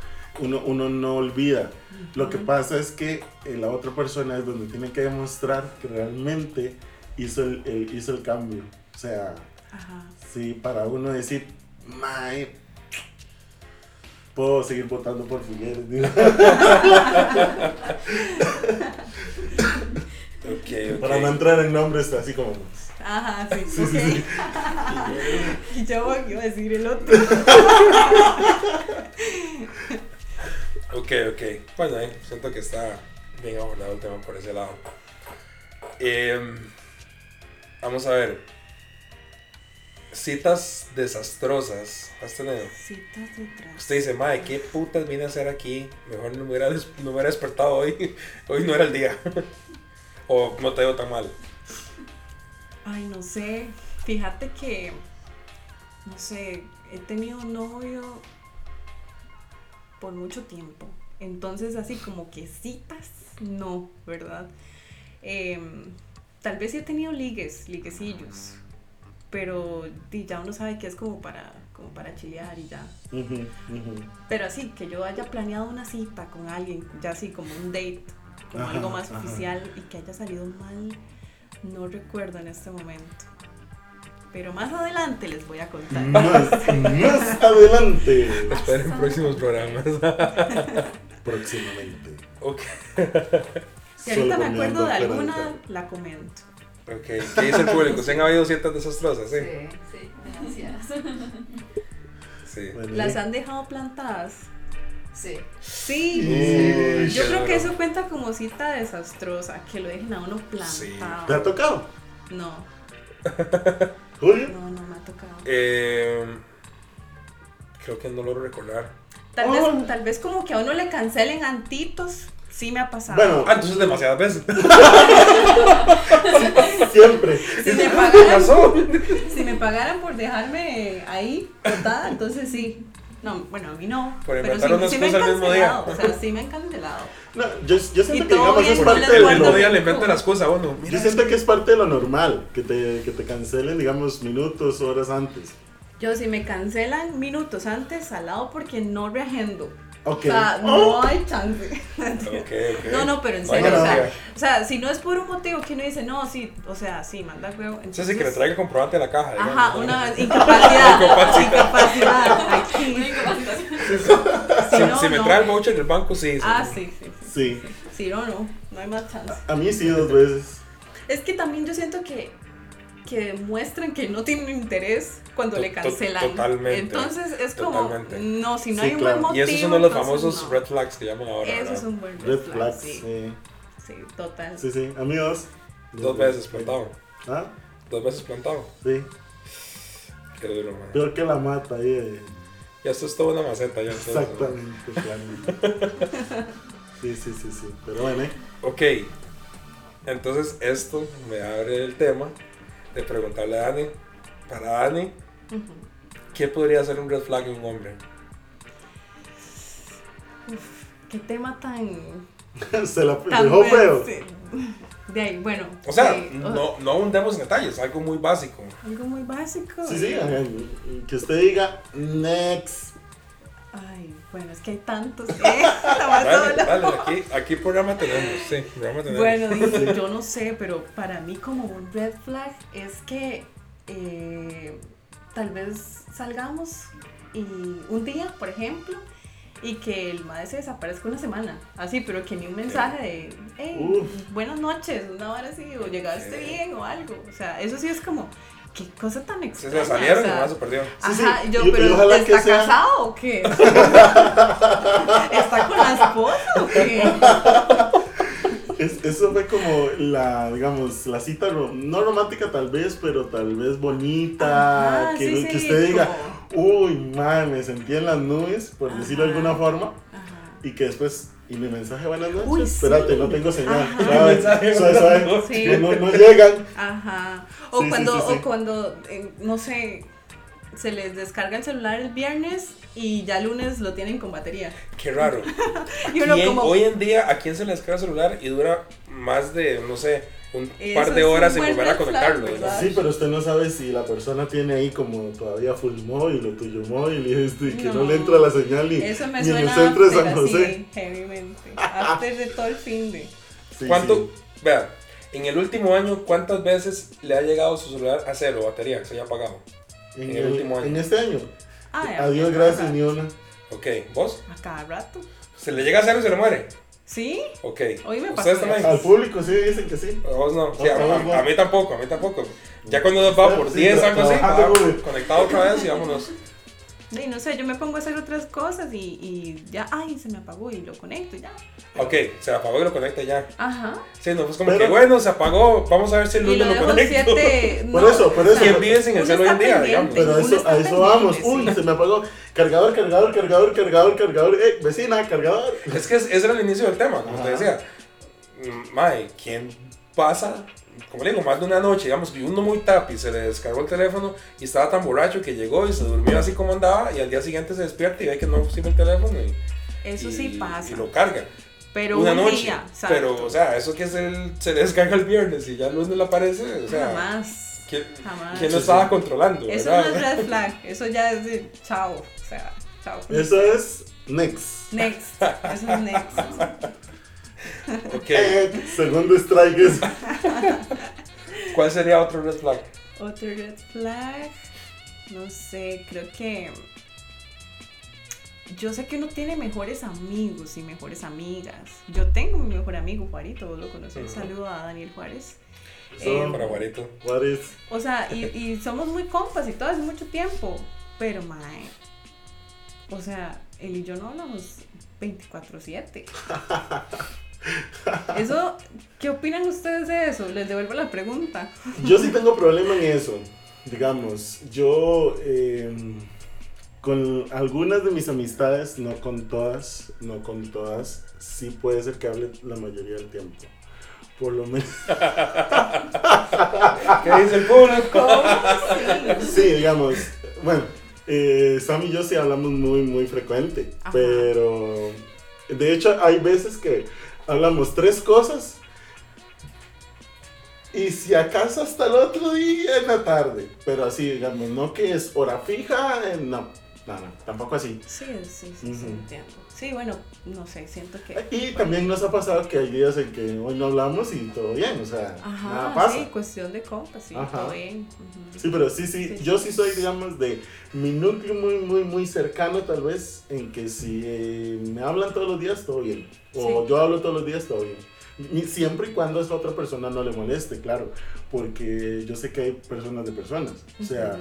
Uno, uno no olvida. Lo que pasa es que eh, la otra persona es donde tiene que demostrar que realmente hizo el, el- hizo el cambio. O sea, Ajá. sí, para uno decir, mae, puedo seguir votando por Figueres. digo. ok, ok. Para no entrar en nombres así como. Ajá, sí, Sí, ok. sí, sí. y yo iba a decir el otro. Ok, ok. Bueno, ahí siento que está bien abordado el tema por ese lado. Em, vamos a ver. Citas desastrosas. ¿Has tenido? Citas detrás. Usted dice, madre, ¿qué putas vine a hacer aquí? Mejor no me hubiera, des- no me hubiera despertado hoy. Hoy no era el día. o no te veo tan mal. Ay, no sé. Fíjate que, no sé, he tenido novio por mucho tiempo. Entonces, así como que citas, no, ¿verdad? Em, tal vez sí he tenido ligues, liguecillos. Pero ya uno sabe que es como para, como para chilear y ya. Pero así, que yo haya planeado una cita con alguien, ya así como un date, como Ajá, algo más ajá. oficial y que haya salido mal, no recuerdo en este momento. Pero más adelante les voy a contar. Más, más adelante. Esperen próximos programas. Próximamente. ok. Si ahorita Solo me acuerdo de alguna, la comento. Ok. ¿Qué dice el público? ¿Se han habido citas desastrosas? Sí. Sí, sí, demasiadas. Sí. Bueno, ¿Las han dejado plantadas? Sí. Sí. Uy, Yo creo que eso cuenta como cita desastrosa, que lo dejen a uno Sí. plantado. ¿Te ha tocado? No, Julio? no, no me ha tocado. Eh, creo que no logro recordar. Tal, Oh. vez, tal vez como que a uno le cancelen antitos, sí me ha pasado. Bueno, Ah, entonces demasiadas veces. siempre. si me ¿Qué pagaran, pasó? si me pagaran por dejarme ahí botada, entonces sí. No, bueno, a mí no. Por pero sí, sí me han cancelado. O sea, sí me han cancelado. No, yo, yo siento Y que digamos es parte de lo día le rencor. inventa la excusa a uno. Mira, Yo siento que es parte de lo normal, que te, que te cancelen, digamos, minutos, horas antes. Yo, si me cancelan minutos antes, salado porque no reagendo. Ok. O sea, no hay chance. No, no, pero en No serio, o sea, o sea, si no es por un motivo que uno dice, no, sí, o sea, sí, manda huevo. Eso sí, que le traiga comprobante a la caja. digamos, Ajá, ¿no? una incapacidad. Incapacidad. incapacidad. Aquí. Una incapacitación. Si, Si no, si me trae el voucher del banco, sí. Ah, sí, sí, sí. Sí. Sí, no, no, no hay más chance. A mí sí, dos veces. Es que también yo siento que, que muestran que no tienen interés cuando To- le cancelan. totalmente, Entonces es como, totalmente. no, si no Sí, hay un claro. buen Y motivo. esos son uno de los famosos no. red flags que llaman ahora. Eso ¿verdad? es un buen Red flags. sí. Sí. Sí, total. Sí, sí. A mí dos. Veces plantado. ¿Ah? Dos veces plantado. Sí. Qué duro, man. Peor que la mata ahí. eh. Ya esto es toda una maceta. Ya, entonces, Exactamente, claro. Sí, sí, sí, sí. Pero bueno, ¿eh? Ok. Entonces, esto me abre el tema de preguntarle a Dani. Para Dani. ¿qué podría ser un red flag en un hombre? Qué tema tan. Se la tan dejó feo. sí. De ahí, bueno. O sea, o- no, no hundemos en detalles, algo muy básico. Algo muy básico. Sí, sí. eh, Que usted diga next. Bueno, es que hay tantos. ¿eh? Aquí, aquí programa tenemos, sí, programa tenemos. Bueno, digo, yo no sé, pero para mí como un red flag es que eh, tal vez salgamos y un día, por ejemplo, y que el madre se desaparezca una semana, así, pero que ni un mensaje de, hey, Uf. buenas noches, una hora así, o llegaste bien o algo. O sea, eso sí es como, qué cosa tan extraña. se salieron o sea, y nomás se perdieron. Sí, sí, Ajá, yo, pero ¿está sea- casado o qué? ¿Está con la esposa o qué? Es- eso fue como la, digamos, la cita, ro- no romántica tal vez, pero tal vez bonita, Ajá, que, sí, que sí, usted diga, como- uy, man, me sentí en las nubes, por decirlo de alguna forma, Ajá. y que después, y mi mensaje, buenas noches, Uy, espérate, sí. no tengo señal, noches. Sí. no, llegan. Ajá. O Sí, cuando, sí, sí. o cuando eh, no sé, se les descarga el celular el viernes y ya lunes lo tienen con batería. Qué raro. Y uno ¿Quién- como, Hoy en día, ¿a quién se le descarga el celular y dura más de, no sé, un Eso par de horas en volver a conectarlo? Sí, pero usted no sabe si la persona tiene ahí como todavía full móvil o tuyo móvil y este, que no. No. le entra la señal ni, eso me ni en el suena centro de San after, José. así, heavymente. After de todo el fin de. Sí, ¿Cuánto, sí. vea, en el último año, cuántas veces le ha llegado su celular a cero, batería, que se haya apagado? En, en el último año? en este año. Ay, Adiós, a cada gracias, ni una. Ok, ¿vos? A cada rato. ¿Se le llega a cero y se le muere? ¿Sí? Ok. Hoy me pasó. Al público sí dicen que sí. A vos no. Sí, a, mí tampoco, a mí tampoco. Ya cuando nos va por Sí, 10, tra- algo así, güey. conectado otra vez y vámonos. Sí, no sé, yo me pongo a hacer otras cosas y, y ya, ay, se me apagó y lo conecto y ya. Ok, se apagó y lo conecta ya. Ajá. Sí, no, pues como Pero- que bueno, se apagó, vamos a ver si el lo lunes lo, dejo conecto. siete. Por eso, por eso. ¿Quién vive sin el cel hoy en día, digamos? Pero a eso, a eso vamos. pendiente, Uy, sí. se me apagó. Cargador, cargador, cargador, cargador, cargador. Eh, vecina, cargador. Es que es- ese era el inicio del tema, como Ajá. te decía. Mm, Mae, ¿quién pasa? Como le digo, más de una noche, digamos que uno muy tapi se le descargó el teléfono y estaba tan borracho que llegó y se durmió así como andaba y al día siguiente se despierta y ve que no sirve el teléfono y, Eso y- sí pasa. y lo carga. pero una un noche. día, exacto. pero, o sea, eso que es el, se le descarga el viernes y ya el lunes le aparece, o sea, Jamás. ¿quién, Jamás. quién lo estaba sí. controlando? Eso verdad? no es red flag. Eso ya es de chao. O sea, chao. Eso es next. Next. Eso es next. Ok, segundo strike es. ¿cuál sería otro red flag? Otro red flag. No sé, creo que. Yo sé que uno tiene mejores amigos y mejores amigas. Yo tengo mi mejor amigo, Juarito, vos lo conoces. Ujú. Saludo a Daniel Juárez. So, Eh, Para. What is? O sea, y, y somos muy compas y todo hace mucho tiempo. Pero, mae. O sea, él y yo no hablamos 24-7. Eso, ¿qué opinan ustedes de eso? Les devuelvo la pregunta. Yo sí tengo problema en eso. Digamos, yo eh, con algunas de mis amistades, no con todas, no con todas, sí puede ser que hable la mayoría del tiempo. Por lo menos. ¿Qué dice el público? Sí. Sí, digamos. Bueno, eh, Sam y yo sí hablamos muy, muy frecuente. Ajá. Pero de hecho, hay veces que hablamos tres cosas. Y si acaso hasta el otro día en la tarde. Pero así, digamos, no que es hora fija, eh, no. No, no, tampoco así. Sí, sí, sí, sí, entiendo. Sí, bueno, no sé, siento que... Y también nos ha pasado que hay días en que hoy no hablamos y todo bien, o sea, nada pasa. sí, cuestión de compas, sí, Ajá. todo bien. Sí, pero sí, sí, Sí, yo sí. sí soy, digamos, de mi núcleo muy, muy, muy cercano tal vez, en que si eh, me hablan todos los días, todo bien. O Sí. yo hablo todos los días, todo bien. Siempre y cuando a esa otra persona no le moleste, claro, porque yo sé que hay personas de personas. O sea.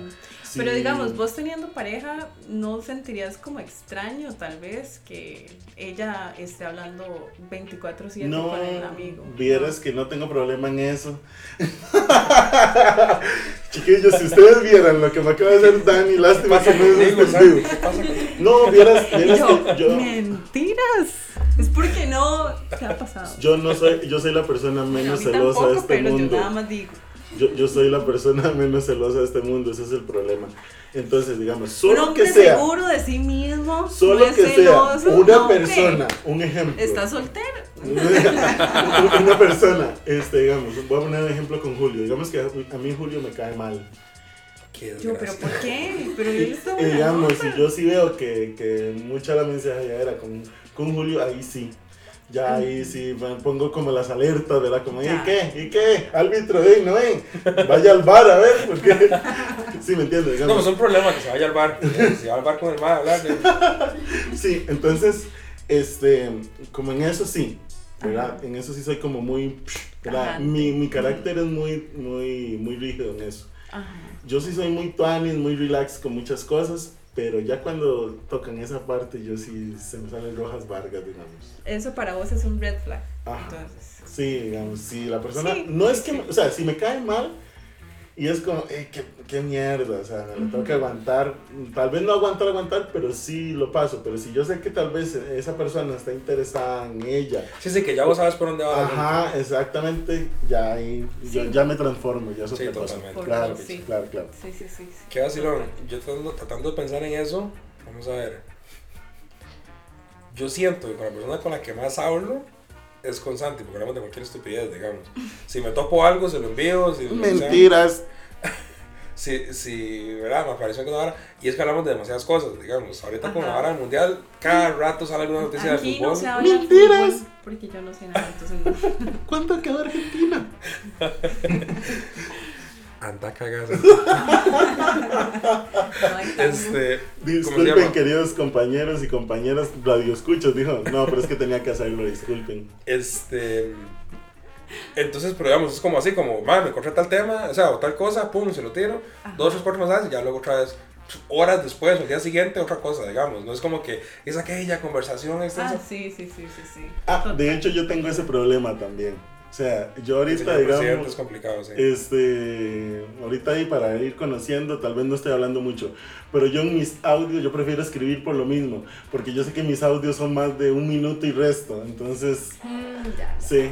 Pero digamos, vos teniendo pareja, ¿no sentirías como extraño tal vez que ella esté hablando 24/7 no con el amigo? vieras que no tengo problema en eso. Chiquillos, si ustedes vieran lo que me acaba de hacer Dani, ¿Qué lástima que no es contigo, este Sam? video. ¿Qué pasa contigo? No, vieras, Y vieras yo, que yo... mentiras. Es porque no te ha pasado. Yo no soy, yo soy la persona menos celosa tampoco, de este pero mundo. yo nada más digo. Yo, yo soy la persona menos celosa de este mundo, ese es el problema. Entonces, digamos, solo que sea, seguro de sí mismo, solo no que sea celoso, una no, persona, un ejemplo. Está soltero. una persona, este, digamos, voy a poner un ejemplo con Julio. Digamos que a, mí Julio me cae mal. Qué Yo, pero. ¿por qué? Pero Y, él está y buena digamos, si yo sí veo que, que mucha la mensajeadera con, con Julio, ahí sí. Ya ahí sí me pongo como las alertas, ¿verdad? Como, ¿y qué? ¿Y qué? Árbitro, ¿eh? ¿No ven? Vaya al bar a ver, porque... Sí, me entiendes, No, digamos. pues es un problema que se vaya al bar. ¿eh? Se va al bar con el mae a hablar. ¿eh? Sí, entonces, este, como en eso sí, ¿verdad? En eso sí soy como muy, ¿verdad? Mi, mi carácter es muy, muy, muy rígido en eso. Ajá. Yo sí soy muy tuanis, muy relax con muchas cosas, pero ya cuando tocan esa parte, yo sí se me salen rojas vargas, digamos. Eso para vos es un red flag. Ajá. Entonces. Sí, digamos, si la persona, Sí, no es que, o sea, si me cae mal y es como, "Ey, qué, qué mierda, o sea, me lo tengo que aguantar, tal vez no aguantar, aguantar, pero sí lo paso, pero si yo sé que tal vez esa persona está interesada en ella, Sí, sí, que ya vos sabes por dónde va la ajá, exactamente, ya ahí, yo Sí. ya me transformo, ya es Sí, totalmente. Claro, Sí. claro, claro. Sí, sí, sí. sí. Qué vacilón. Yo tratando, tratando de pensar en eso, vamos a ver. Yo siento que con la persona con la que más hablo es con Santi, porque hablamos de cualquier estupidez, digamos. Si me topo algo, se lo envío. Si, Mentiras. si, si, ¿verdad? Me apareció que ahora. Y es que hablamos de demasiadas cosas, digamos. Ahorita con la Ajá. hora del mundial, cada rato sale alguna noticia de fútbol. no se habla de Mentiras. fútbol porque yo no sé nada, entonces no. ¿Cuánto quedó Argentina? Anda cagada. este, ¿cómo se Disculpen, queridos compañeros y compañeras radioescuchos, dijo. No, pero es que tenía que hacerlo, disculpen. Este. Entonces, pero digamos, es como así, como, man, me tal tema, o sea, o tal cosa, pum, se lo tiro. Ajá. Dos, tres, cuatro más y ya luego otra vez horas después o el día siguiente otra cosa, digamos. No es como que es aquella conversación extensa. Ah, sí, sí, sí, sí, sí. Ah, de hecho yo tengo ese problema también. O sea, yo ahorita, presidente digamos, es complicado, sí. Este, ahorita ahí para ir conociendo, tal vez no estoy hablando mucho, pero yo en mis audios, yo prefiero escribir por lo mismo, porque yo sé que mis audios son más de un minuto y resto, entonces, Mm, ya. sí.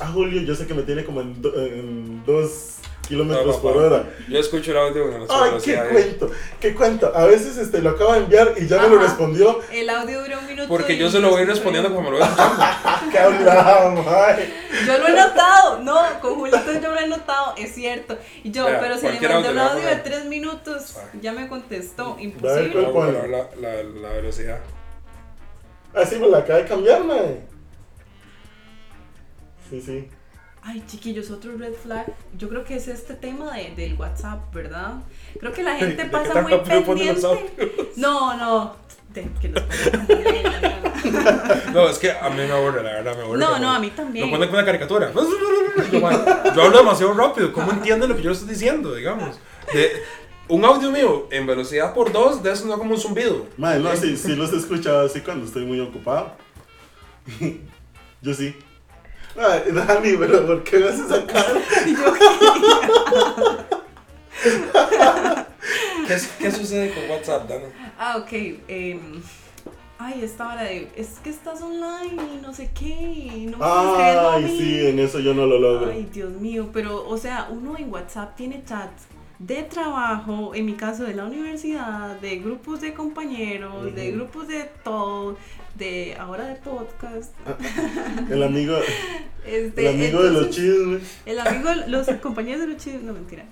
A Julio yo sé que me tiene como en, do- en dos kilómetros No, por hora. Yo escucho el audio en Ay, qué velocidad. ¿eh? cuento, qué cuento. A veces este, lo acabo de enviar y ya me lo respondió. El audio dura un minuto. Porque yo se lo voy respondiendo como me lo voy. ¿Qué hablamos? Ay. Yo lo he notado, no, con Julito yo lo he notado, es cierto. Y yo, pero si le mandé un audio de tres minutos, Ah. ya me contestó, imposible. ver, Vamos a ver la, la, la velocidad. Así me la acaba de cambiar, mae. Sí, sí. Ay, chiquillos, otro red flag. Yo creo que es este tema de, del WhatsApp, ¿verdad? Creo que la gente ¿De qué pasa muy los pendiente. No, no. De, que pongan- No, es que a mí me aburre, la verdad, me aburre. No, no, a mí también. Lo ponen con una caricatura. Yo, man, yo hablo demasiado rápido. ¿Cómo entienden lo que yo estoy diciendo, digamos? De, un audio mío en velocidad por dos, de eso no como un zumbido. Mae, no, sí, sí los he escuchado así cuando estoy muy ocupado. Yo sí. Ay, Dani, pero ¿por qué me haces esa cara? ¿Qué, ¿Qué sucede con WhatsApp, Dani? Ah, ok. em, ay, esta hora de. Es que estás online y no sé qué. Y no me estás escribiendo a Ay, sí, en eso yo no lo logro. Ay, Dios mío, pero, o sea, uno en WhatsApp tiene chats de trabajo, en mi caso de la universidad, de grupos de compañeros, de grupos de todo, de ahora de podcast. El amigo, Este, el amigo de los chismes. El amigo, los compañeros de los chismes, no mentira.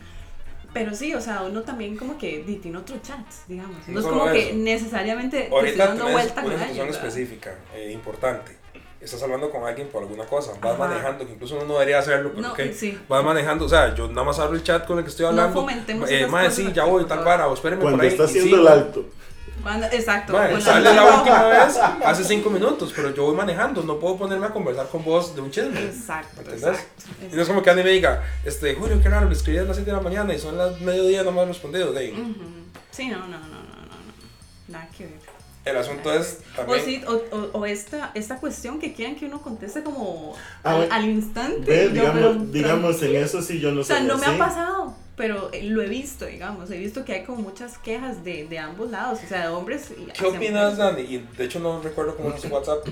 Pero sí, o sea, uno también como que tiene otro chat, digamos. No, No es como que necesariamente te estoy Ahorita dando vuelta con una ¿verdad? específica, eh, importante. Estás hablando con alguien por alguna cosa, vas Ajá. manejando, que incluso uno no debería hacerlo, pero No, sí. Vas manejando, o sea, yo nada más abro el chat con el que estoy No hablando. fomentemos eh, cosas sí, ya voy, tal vara, o espérenme Cuando por ahí. está haciendo el alto. Cuando- exacto. Con sale la última vez hace cinco minutos, pero yo voy manejando, no puedo ponerme a conversar con vos de un chisme. Exacto, ¿Entendés? exacto. Y no es como que alguien me diga, este, Julio, qué raro, le escribí a las 7 de la mañana y son las mediodía, no me han respondido. De ahí. Sí, no, no, no, no, no, no. Nada que ver. El asunto es O, también. sí, o, o, o esta, esta cuestión que quieren que uno conteste como Ah, al, al instante. Ve, Yo, pero digamos, digamos, en eso sí yo no O sea, no me ha pasado, pero eh, lo he visto, digamos. He visto que hay como muchas quejas de, de ambos lados, o sea, de hombres y ¿Qué opinas, mujeres. Dani? Y de hecho no recuerdo cómo es su WhatsApp.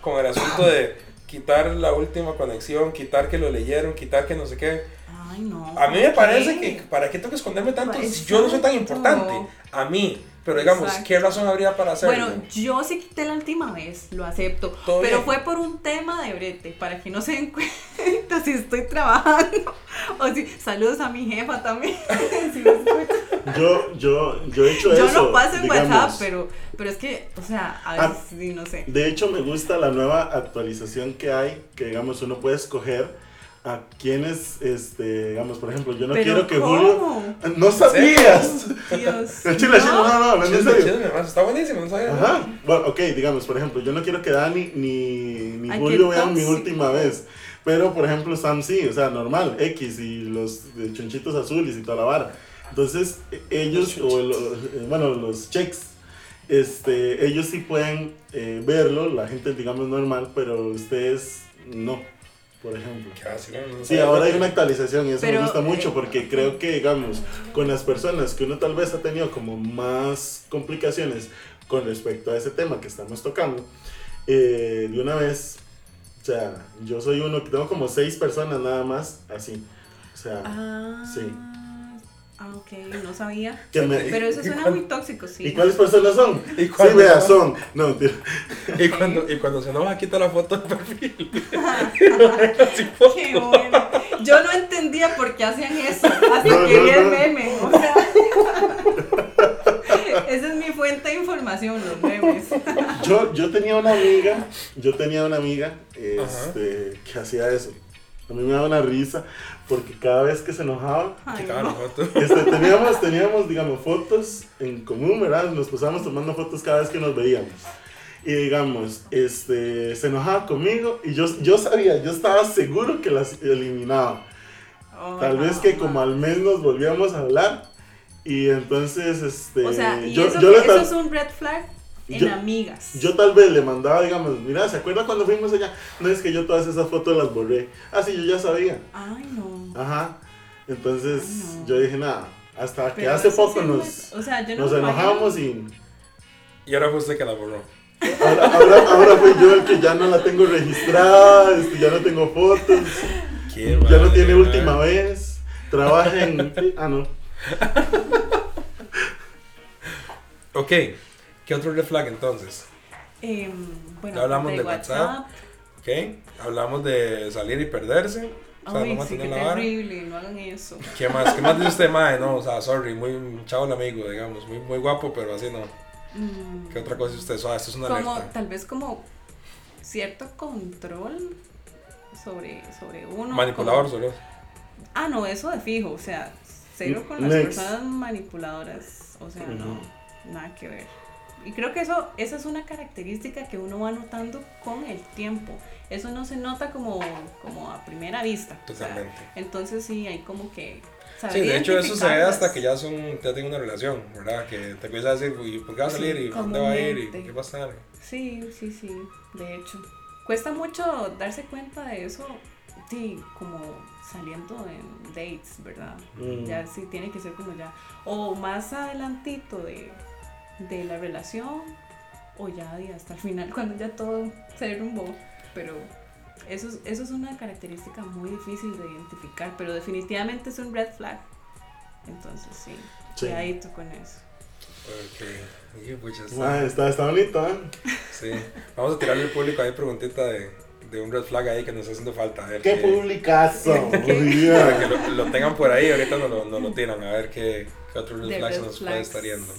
Con el asunto de quitar la última conexión, quitar que lo leyeron, quitar que no sé qué. Ay, no. A mí me ¿por parece qué? que, ¿para qué tengo que esconderme tanto? Pues, si yo no soy tan importante. A mí. Pero digamos, Exacto. ¿qué razón habría para hacerlo? Bueno, yo sí quité la última vez, lo acepto. Todo pero bien. fue por un tema de brete, para que no se den cuenta si estoy trabajando. O si, saludos a mi jefa también. si. Yo, yo, yo he hecho Yo eso. no paso en digamos. WhatsApp, pero, pero es que, o sea, a Ah. veces sí, no sé. De hecho, me gusta la nueva actualización que hay, que digamos uno puede escoger a quienes, este, digamos, por ejemplo, yo no quiero que ¿cómo? Julio... ¡No sabías! Dios. El chile, chile, no, no, en serio. chisme, más, está buenísimo, no sabía. Ajá. Bueno, ok, digamos, por ejemplo, yo no quiero que Dani ni, ni Ay, Julio vean mi última vez. Pero, por ejemplo, Sam sí, o sea, normal, X y los chonchitos azules y toda la vara. Entonces, e- ellos, o lo- eh, bueno, los checks, este, ellos sí pueden eh, verlo, la gente, digamos, normal, pero ustedes no, por ejemplo. Sí, ahora hay una actualización y eso Pero, me gusta mucho eh, porque creo que, digamos, con las personas que uno tal vez ha tenido como más complicaciones con respecto a ese tema que estamos tocando, eh, de una vez, o sea, yo soy uno que tengo como seis personas nada más así. O sea, Ah, Sí. Ah, ok, no sabía. me- Pero eso ¿Y suena cuál- muy tóxico, sí. ¿Y cuáles personas son? ¿Y Sí, cuándo vea, son? No, mentira. Y cuando, y cuando se enoja, quita la foto de perfil. Qué bueno. Yo no entendía por qué hacían eso hasta No, que no, vi el no. meme. O sea, esa es mi fuente de información, los memes. Yo, yo tenía una amiga, yo tenía una amiga este, que hacía eso. A mí me daba una risa porque cada vez que se enojaba, Ay, no. este, teníamos, teníamos, digamos, fotos en común, ¿verdad? Nos pasábamos tomando fotos cada vez que nos veíamos. Y digamos, este, se enojaba conmigo y yo, yo sabía, yo estaba seguro que las eliminaba. Oh, Tal no, vez que no. como al mes nos volvíamos a hablar Y entonces, este. O sea, y yo, eso, yo le eso es un red flag en Yo- amigas. Yo tal vez le mandaba, digamos, mira, ¿se acuerda cuando fuimos allá? No es que yo todas esas fotos las borré. Ah, sí, yo ya sabía. Ay, no. Ajá. Entonces Ay, no. yo dije, nada, hasta que hace poco sí nos, es- O sea, yo no nos enojamos y Y ahora fue usted que la borró. ahora, ahora, ahora fui yo el que ya no la tengo registrada, este, ya no tengo fotos, Qué ya no madre, tiene mae. última vez, trabaja en... Ah, no. Ok, ¿qué otro red flag entonces? Em, bueno, Ya hablamos de WhatsApp. Ok, hablamos de salir y perderse. O sea, Ay, no sí, qué la terrible, no hagan eso. ¿Qué más? ¿Qué más dice usted, mae? No, o sea, sorry, muy chavo el amigo, digamos, muy, muy guapo, pero así no. Mm, ¿Qué otra cosa dice usted? Ah, esto es una como, alerta. tal vez como cierto control sobre, sobre uno. Manipulador como- solo. Ah, no, eso de fijo, o sea, cero con las Next. personas manipuladoras, o sea, no, Ujú. nada que ver. Y creo que eso, esa es una característica que uno va notando con el tiempo. Eso no se nota como, como a primera vista. o sea, Totalmente. entonces sí, hay como que... Sí, de hecho eso se ve hasta que ya son, ya tienen una relación, ¿verdad? Que te empieza a decir, ¿y por qué va a Sí, salir? ¿Y dónde va a ir? ¿Y qué va a estar? Sí, sí, sí, de hecho. Cuesta mucho darse cuenta de eso, sí, como saliendo en dates, ¿verdad? Mm. Ya sí tiene que ser como ya, o más adelantito de, de la relación, o ya de hasta el final, cuando ya todo se derrumbó. Pero eso es, eso es una característica muy difícil de identificar, pero definitivamente es un red flag. Entonces sí, Sí. cuidadito con eso. Ok. Y, pucha, está- Mae, está, está bonito, ¿eh? Sí. Vamos a tirarle al público ahí preguntita de, de un red flag ahí que nos está haciendo falta. A ver ¡Qué qué- publicazo! para que lo, lo tengan por ahí, ahorita nos lo, nos lo tiran, a ver qué, qué otro red flag se nos puede estar yendo.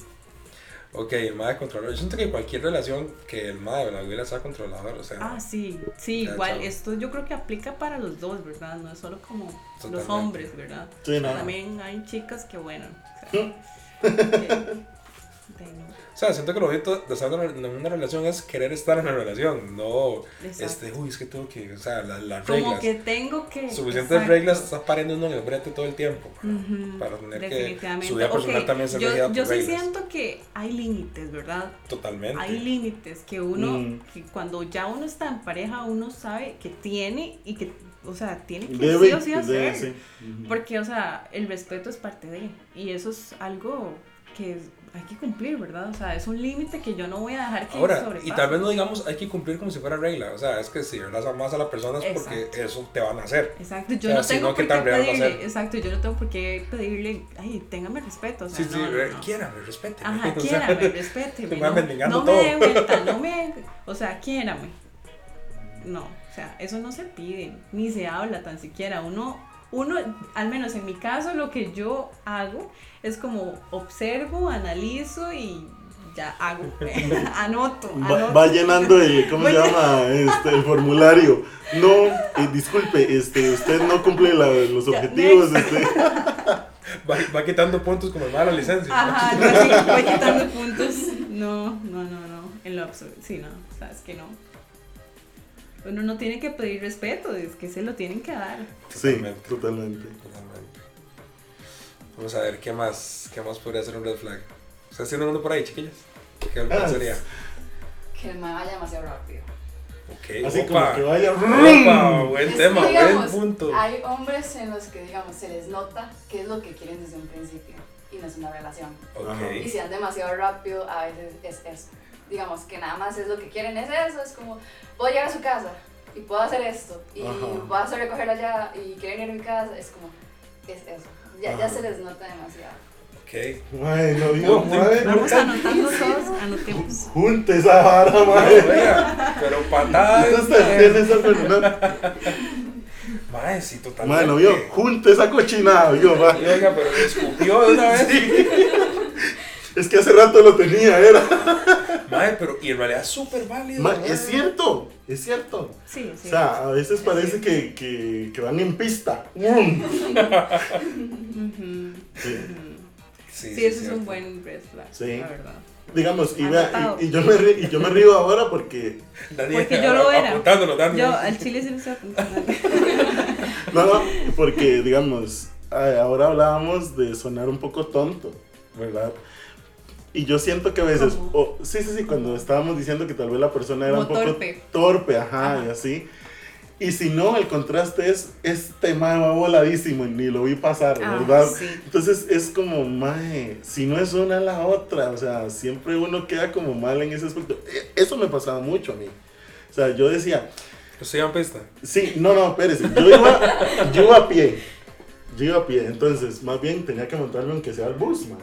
Ok, el MAE controlador. Yo siento que cualquier relación que el MAE o la abuela sea controlador, o sea, Ah, sí, sí, Ya, igual chao. esto yo creo que aplica para los dos, ¿verdad? No es solo como los Totalmente. hombres, ¿verdad? Sí, no. También hay chicas que, bueno, o sea, que- sea, siento que lo bonito de estar en una- una relación es querer estar en la relación, no, Exacto. este, uy, es que tengo que, o sea, la- las como reglas. que tengo que... Suficientes exacto. reglas está pariendo uno en el brete todo el tiempo. Ujú, para tener que su vida personal Ok, también se yo, regida por yo sí reglas. siento que hay límites, ¿verdad? Totalmente. Hay límites que uno, Mm. que cuando ya uno está en pareja, uno sabe que tiene y que, o sea, tiene que Debe, sí o sí debe, hacer. sí. Ujú. Porque, o sea, el respeto es parte de, y eso es algo que hay que cumplir, ¿verdad? O sea, es un límite que yo no voy a dejar que Ahora, sobrepase. y tal vez no digamos hay que cumplir como si fuera regla, o sea, es que si verdad amas a la persona es porque eso te van a hacer. Exacto, yo O sea, no tengo no, ¿qué por qué tan real va a pedirle, exacto, yo no tengo por qué pedirle, ay, téngame respeto, o sea, sí, sí, no, quiérame, respete. Ajá, O sea, quiérame, respéteme, no, no me dé vuelta, no me, o sea, quiérame. No, o sea, eso no se pide, ni se habla tan siquiera, uno, uno, al menos en mi caso, lo que yo hago es como observo, analizo y ya hago, anoto, Va, anoto. va llenando el, ¿cómo se llama? Este, el formulario. No, eh, disculpe, este, usted no cumple la- los Ya, objetivos. next. Este. va, va quitando puntos como el mal a la licencia. Ajá, no, así, voy quitando puntos. No, no, no, no. En lo absoluto. Sí, no, sabes que no. Uno no tiene que pedir respeto, es que se lo tienen que dar. Sí, Totalmente. totalmente. Totalmente. Vamos a ver qué más, qué más podría ser un red flag. ¿Ustedes tienen uno por ahí, chiquillas? ¿Qué Ah, sería? Que me vaya demasiado rápido. Ok, Así opa. como que vaya. Opa, buen Es que, tema, digamos, buen punto. Hay hombres en los que, digamos, se les nota qué es lo que quieren desde un principio y no es una relación. Ajá. Y si dan demasiado rápido, a veces es eso. Digamos que nada más es lo que quieren, es eso. Es como, puedo llegar a su casa y puedo hacer esto y Ajá. puedo hacer recoger allá y quieren ir a mi casa. Es como, es eso. Ya, ya se les nota demasiado. Ok. Ay, no digo, madre. Vamos anotando todos, anotemos. Junte esa vara, madre. pero patada. Usted tiene esa persona. Mae, sí, totalmente. Madre, vio. Junte esa cochinada. Y Oiga, pero me escupió de una vez. Es que hace rato lo tenía, era. Mae, pero y en realidad es súper válido. Ma, es cierto, es cierto. Sí, sí. O sea, a veces parece que, que, que van en pista. Sí. Sí, Sí, eso es un buen red flag, Sí. la verdad. Digamos, y, vea, Anotado. y, y yo me río, y yo me río ahora porque. Porque yo lo era. Apuntándolo, Daniel. Yo al chile sí lo estoy apuntando. No, no, porque digamos, ahora hablábamos de sonar un poco tonto. ¿verdad? Y yo siento que a veces, ¿Cómo? o- sí, sí, sí, cuando estábamos diciendo que tal vez la persona era Como un poco torpe. torpe, ajá, Ajá. y así. Y si no, el contraste es, este mae va voladísimo y ni lo vi pasar, Ah, ¿verdad? sí. Entonces es como, mae, si no es una la otra, o sea, siempre uno queda como mal en ese aspecto. E- Eso me pasaba mucho a mí. O sea, yo decía, ¿Usted iba en pista? Sí, no, no, espérese. Yo iba, yo iba a pie. Yo iba a pie. Entonces, más bien tenía que montarme aunque sea al bus, man.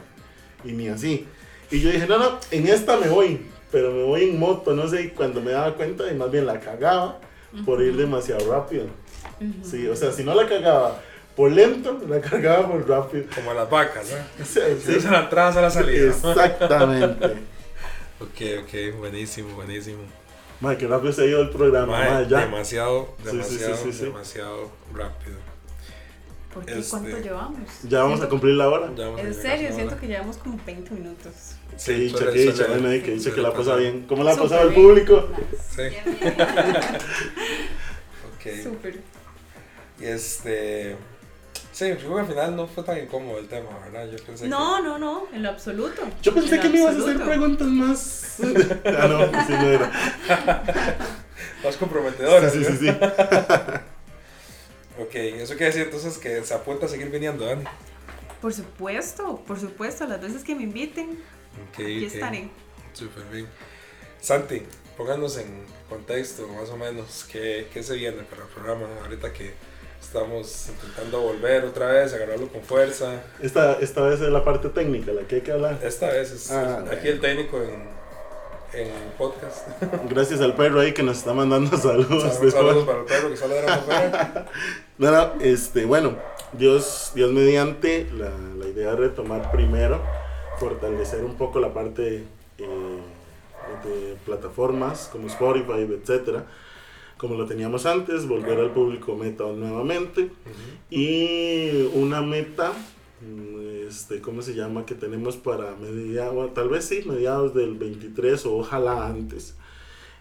Y ni así. Y yo dije, no, no, en esta me voy. Pero me voy en moto, no sé. Y cuando me daba cuenta, y más bien la cagaba por ir demasiado rápido. Sí, o sea, si no la cagaba por lento, la cagaba por rápido. Como las vacas, ¿no? Sí, a la entrada, a la salida. Exactamente. Ok, ok, buenísimo, buenísimo. Madre, qué rápido se ha ido el programa. Madre, ya. demasiado, Sí, sí, sí, demasiado, sí, sí. demasiado rápido. ¿Por qué? Este- ¿Cuánto llevamos? Ya vamos a cumplir la hora. En serio, siento hora. que llevamos como 20 minutos. Que dicha, suele- que y que que la pasa pasar. bien. ¿Cómo la ha pasado el público? Sí, ok. Súper. Y este. Sí, creo que al final no fue tan incómodo el tema, ¿verdad? Yo pensé No, no, no, en lo absoluto. Yo pensé En que me ibas a hacer preguntas más. ah, no, sí, no era. que más comprometedoras. Sí, sí, sí, sí. Ok, eso quiere decir entonces que se apunta a seguir viniendo, ¿verdad? Por supuesto, por supuesto, las veces que me inviten, Ok, aquí ok. estaré. Súper bien. Santi, pónganos en contexto más o menos qué, qué se viene para el programa ahorita que estamos intentando volver otra vez, agarrarlo con fuerza. Esta, esta vez es la parte técnica, la que hay que hablar. Esta vez es Ah, aquí bueno. el técnico en, en podcast. Gracias al perro ahí que nos está mandando saludos. Saludos, saludos para el perro que sale de la afuera. No, no, este, bueno, Dios, Dios mediante, la, la idea es retomar primero, fortalecer un poco la parte eh, de plataformas como Spotify, etcétera, como lo teníamos antes, volver al público meta nuevamente y una meta, mm, este, ¿cómo se llama? Que tenemos para mediados, tal vez sí, mediados del 23 o ojalá antes.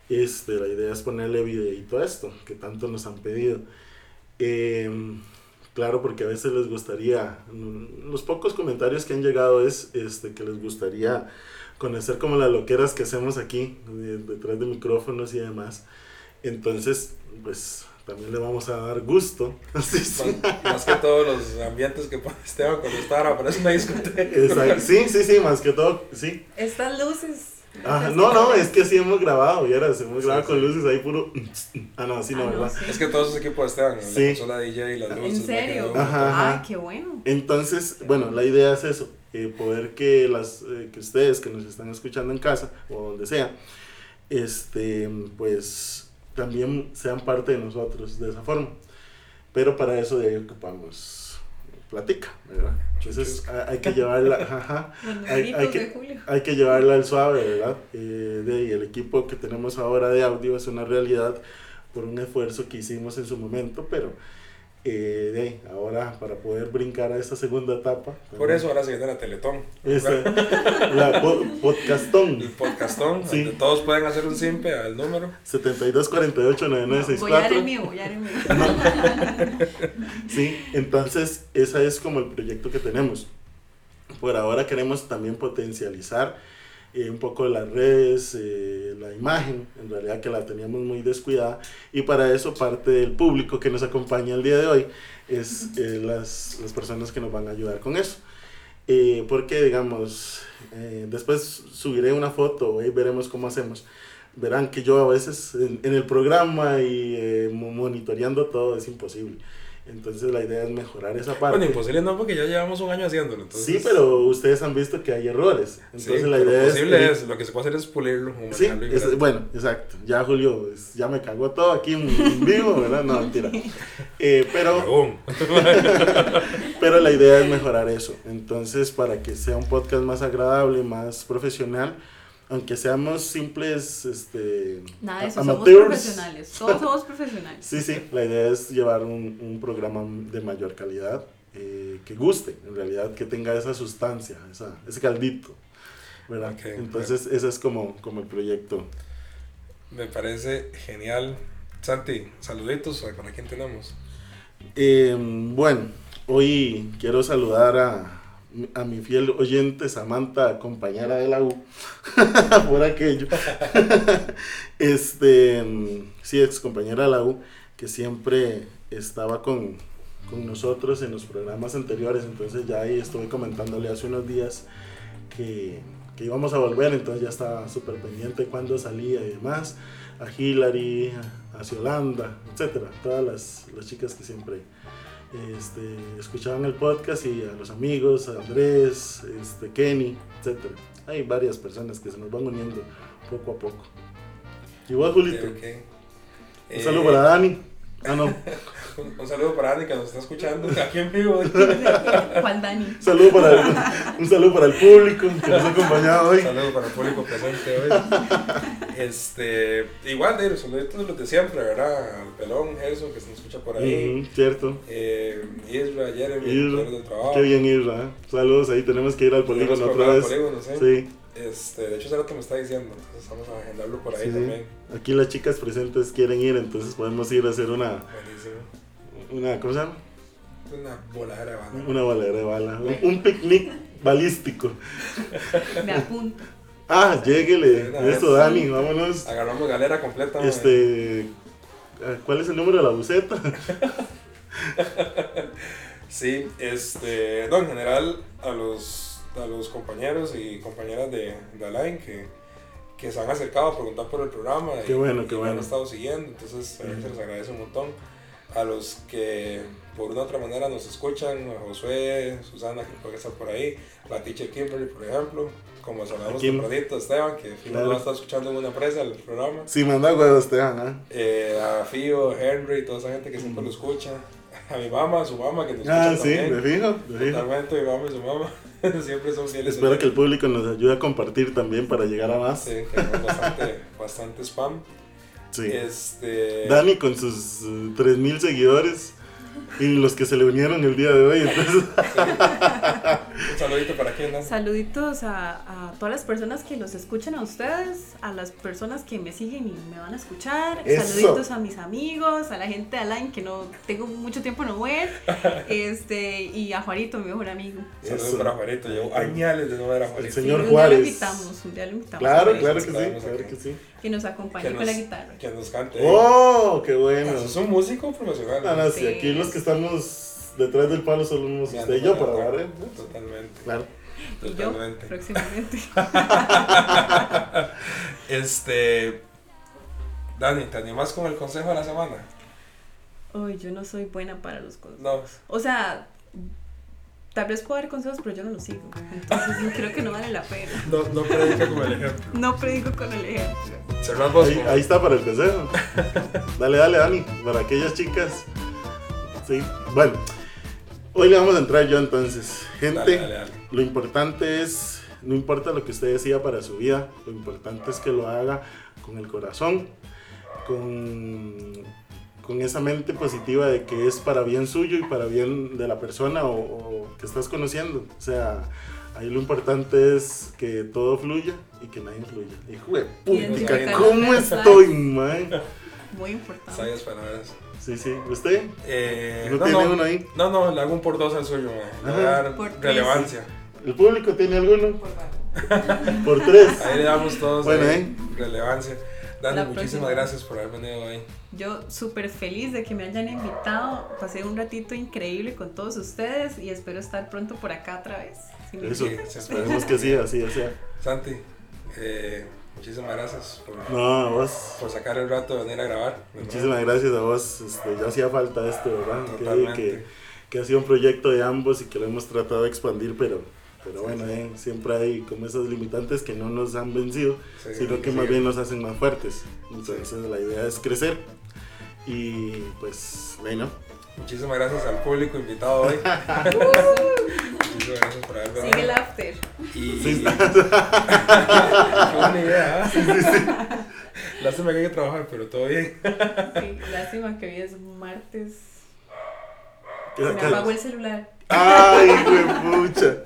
Este, la idea es ponerle videito a esto, que tanto nos han pedido. Eh, claro, porque a veces les gustaría, los pocos comentarios que han llegado es este, que les gustaría conocer como las loqueras que hacemos aquí, de- detrás de micrófonos y demás. Entonces, pues también le vamos a dar gusto. Sí, sí. Más, que todos los ambientes que pone Esteban cuando estaba, parece una discoteca. Exacto. Sí, sí, sí, más que todo, sí. Estas luces. Ajá, estas no, no, es que sí hemos grabado, vieras, hemos Sí, grabado sí. con luces ahí puro... Ah, no, así no, Ah, no, ¿verdad? sí. Es que todos esos equipos Sí. la consola DJ, las luces, ¿En serio? Ajá, ajá. Ah, qué bueno. Entonces, bueno, la idea es eso, eh, poder que, las, eh, que ustedes que nos están escuchando en casa o donde sea, este, pues también sean parte de nosotros de esa forma. Pero para eso de ahí ocupamos platica, ¿verdad? Entonces hay, que llevarla, ajá, Hay- que- hay que llevarla al suave, ¿verdad? Eh, de ahí, el equipo que tenemos ahora de audio es una realidad por un esfuerzo que hicimos en su momento, pero eh, de ahí, ahora para poder brincar a esta segunda etapa. Por eso ahora se viene la Teletón. Esa, la po- El podcastón podcastón, Sí. donde todos pueden hacer un simpe al número. 7248 Voy a dar el 9964. mío, voy a dar el mío. Sí, entonces ese es como el proyecto que tenemos. Por ahora queremos también potencializar eh, un poco las redes, eh, la imagen, en realidad que la teníamos muy descuidada y para eso parte del público que nos acompaña el día de hoy es eh, las, las personas que nos van a ayudar con eso. Eh, porque digamos, eh, después subiré una foto y veremos cómo hacemos. Verán que yo a veces en, en el programa y eh, mo- monitoreando todo es imposible. Entonces la idea es mejorar esa parte. Bueno, imposible no, porque ya llevamos un año haciéndolo. Entonces, sí, pero ustedes han visto que hay errores. Sí, Entonces la idea posible es... es, lo que se puede hacer es pulirlo. Sí, es- bueno, exacto. Ya Julio ya me cagó todo aquí en, vivo, ¿verdad? No, mentira. Eh, pero, pero la idea es mejorar eso. Entonces, para que sea un podcast más agradable, más profesional, aunque seamos simples este, Nada de eso, somos amateurs, profesionales. Todos somos profesionales. Sí, sí, la idea es llevar un, un programa de mayor calidad, eh, que guste, en realidad, que tenga esa sustancia, esa, ese caldito, ¿verdad? Entonces, ese es como, como el proyecto. Me parece genial. Santi, saluditos. ¿Para quién tenemos? Eh, bueno, hoy quiero saludar a a mi fiel oyente Samantha, compañera de la U, por aquello. este, sí, ex compañera de la U, que siempre estaba con, con nosotros en los programas anteriores, entonces ya ahí estuve comentándole hace unos días que, que íbamos a volver, entonces ya estaba súper pendiente cuando salía y demás, a Hillary, a Ciolanda, etcétera, todas las, las chicas que siempre este, escuchaban el podcast y a los amigos, a Andrés, este, Kenny, etcétera. Hay varias personas que se nos van uniendo poco a poco. Vos, Julito, Ok, ok. un Eh, saludo para Dani. Ah, no, Un, un saludo para Andy que nos está escuchando aquí en vivo. Juan Dani. un saludo para el, un saludo para el público que nos ha acompañado hoy. Un saludo para el público presente hoy. Este, igual de los saluditos los de siempre, ¿verdad? Al pelón, Gerson, que se nos escucha por ahí. Cierto. Eh, Isra, Jeremy, Isra, del trabajo. Qué bien, Isra. ¿eh? Saludos, ahí tenemos que ir al polígono otra vez. del polígono, sí. Sí, Este, de hecho, Zarato me está diciendo, entonces vamos a agendarlo por ahí sí. también. Aquí las chicas presentes quieren ir, entonces podemos ir a hacer una, Buenísimo. una ¿cómo se llama? Una voladera de banda. Una balera de bala. Un, un picnic balístico. Me apunto. Ah, lléguele. Eso, Dani, vámonos. Agarramos galera completa. Este. ah, ¿Cuál es el número de la buceta? Sí, este, no, en general a los, a los compañeros y compañeras de, de Alain que, que se han acercado a preguntar por el programa Qué y, bueno, y qué lo bueno. han estado siguiendo, entonces a ellos se les agradece un montón. A los que por una u otra manera nos escuchan, a Josué, Susana que puede estar por ahí, la teacher Kimberly por ejemplo, como Kim. tempranito, Esteban que Claro. a estar escuchando en una presa el programa. Sí, manda huevos, Esteban, ¿ah? Eh, a Fío, Henry, toda esa gente que siempre lo escucha. A mi mamá, a su mamá que nos Ah, escucha sí, también. me fijo, me fijo. Totalmente, mi mamá y su mamá. Siempre son fieles. Espero que el público nos ayude a compartir también para llegar a más. Sí, tenemos bastante, bastante spam. Sí. Este. Dani con sus eh, 3000 seguidores y los que se le unieron el día de hoy. Entonces, Un saludito para quien, ¿no? Saluditos a, a todas las personas que los escuchan a ustedes, a las personas que me siguen y me van a escuchar. Eso. Saluditos a mis amigos, a la gente de Alain que no tengo mucho tiempo no ver. este, y a Juanito, mi mejor amigo. Saludos para Juanito. Llevo años de no ver a Juanito. El señor un Juárez. día lo invitamos, un día lo invitamos. claro, claro que sí, claro aquí. que sí. Que nos acompañe Que con la nos- guitarra. Que nos cante. ¡Oh, qué bueno! Es un músico profesional. No, no, sí, Sí. aquí los que estamos detrás del palo solo Ya, usted y yo para dar, ¿eh? Totalmente. Claro. Y yo, Totalmente. próximamente. este. Dani, ¿te animas con el consejo de la semana? Uy, yo no soy buena para los consejos. No. O sea, tal vez puedo dar consejos, pero yo no los sigo. Entonces yo creo que no vale la pena. No, no predica como el ejemplo. No predico con el ejemplo. Cerrás vos Ahí, con- ahí está para el consejo. dale, dale, Dani, para aquellas chicas. Sí, bueno, hoy le vamos a entrar yo entonces. Gente, Dale, dale, dale. lo importante es, no importa lo que usted decida para su vida, lo importante es que lo haga con el corazón, con, con esa mente positiva de que es para bien suyo y para bien de la persona o, o que estás conociendo. O sea, ahí lo importante es que todo fluya y que nadie fluya. Hijo de puta, ¿cómo estoy, man? Muy importante. Sabias palabras. Sí, sí, ¿usted? Eh, ¿No no, tiene no, uno ahí? No, no, le hago un por dos al suyo, man. Le voy a dar Por tres. relevancia. ¿El público tiene alguno? Por. Por tres. Ahí le damos todos Bueno, ahí relevancia. Dani, La muchísimas próxima. gracias por haber venido hoy. Yo súper feliz de que me hayan invitado. Pasé un ratito increíble con todos ustedes y espero estar pronto por acá otra vez. Eso, Sí, sí, esperemos que sí, así, así. Santi, eh, muchísimas gracias por, No, vos. por sacar el rato de venir a grabar. Muchísimas gracias a vos. Este, ya hacía falta esto, ¿verdad? Que, Totalmente. que, que ha sido un proyecto de ambos y que lo hemos tratado de expandir, pero, pero bueno, eh, siempre hay como esas limitantes que no nos han vencido, Sí, sino que más bien nos hacen más fuertes. Entonces la idea es crecer. Y pues, bueno, Muchísimas gracias al público invitado hoy. muchísimas gracias por haber venido. Sigue el after. Y... Sí. Qué buena idea. ¿eh? Lástima que hay que trabajar, pero todo bien. Sí, lástima que hoy es martes. ¿qué me apagó el celular. ¡Ay, güey, pucha!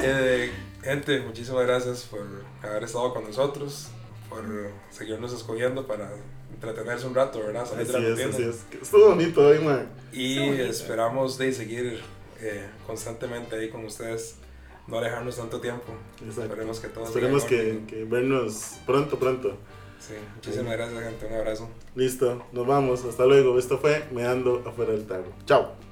Eh, gente, muchísimas gracias por haber estado con nosotros, por seguirnos escogiendo para entretenerse un rato, ¿verdad? Salir Así de la es, así es. Estuvo bonito hoy, man. Y bonito. esperamos de seguir eh, constantemente ahí con ustedes, no alejarnos tanto tiempo. Exacto. Esperemos que todos Esperemos que, que vernos pronto, pronto. Sí, muchísimas gracias, gente. Un abrazo. Listo, nos vamos. Hasta luego. Esto fue Meando afuera del tarro. Chao.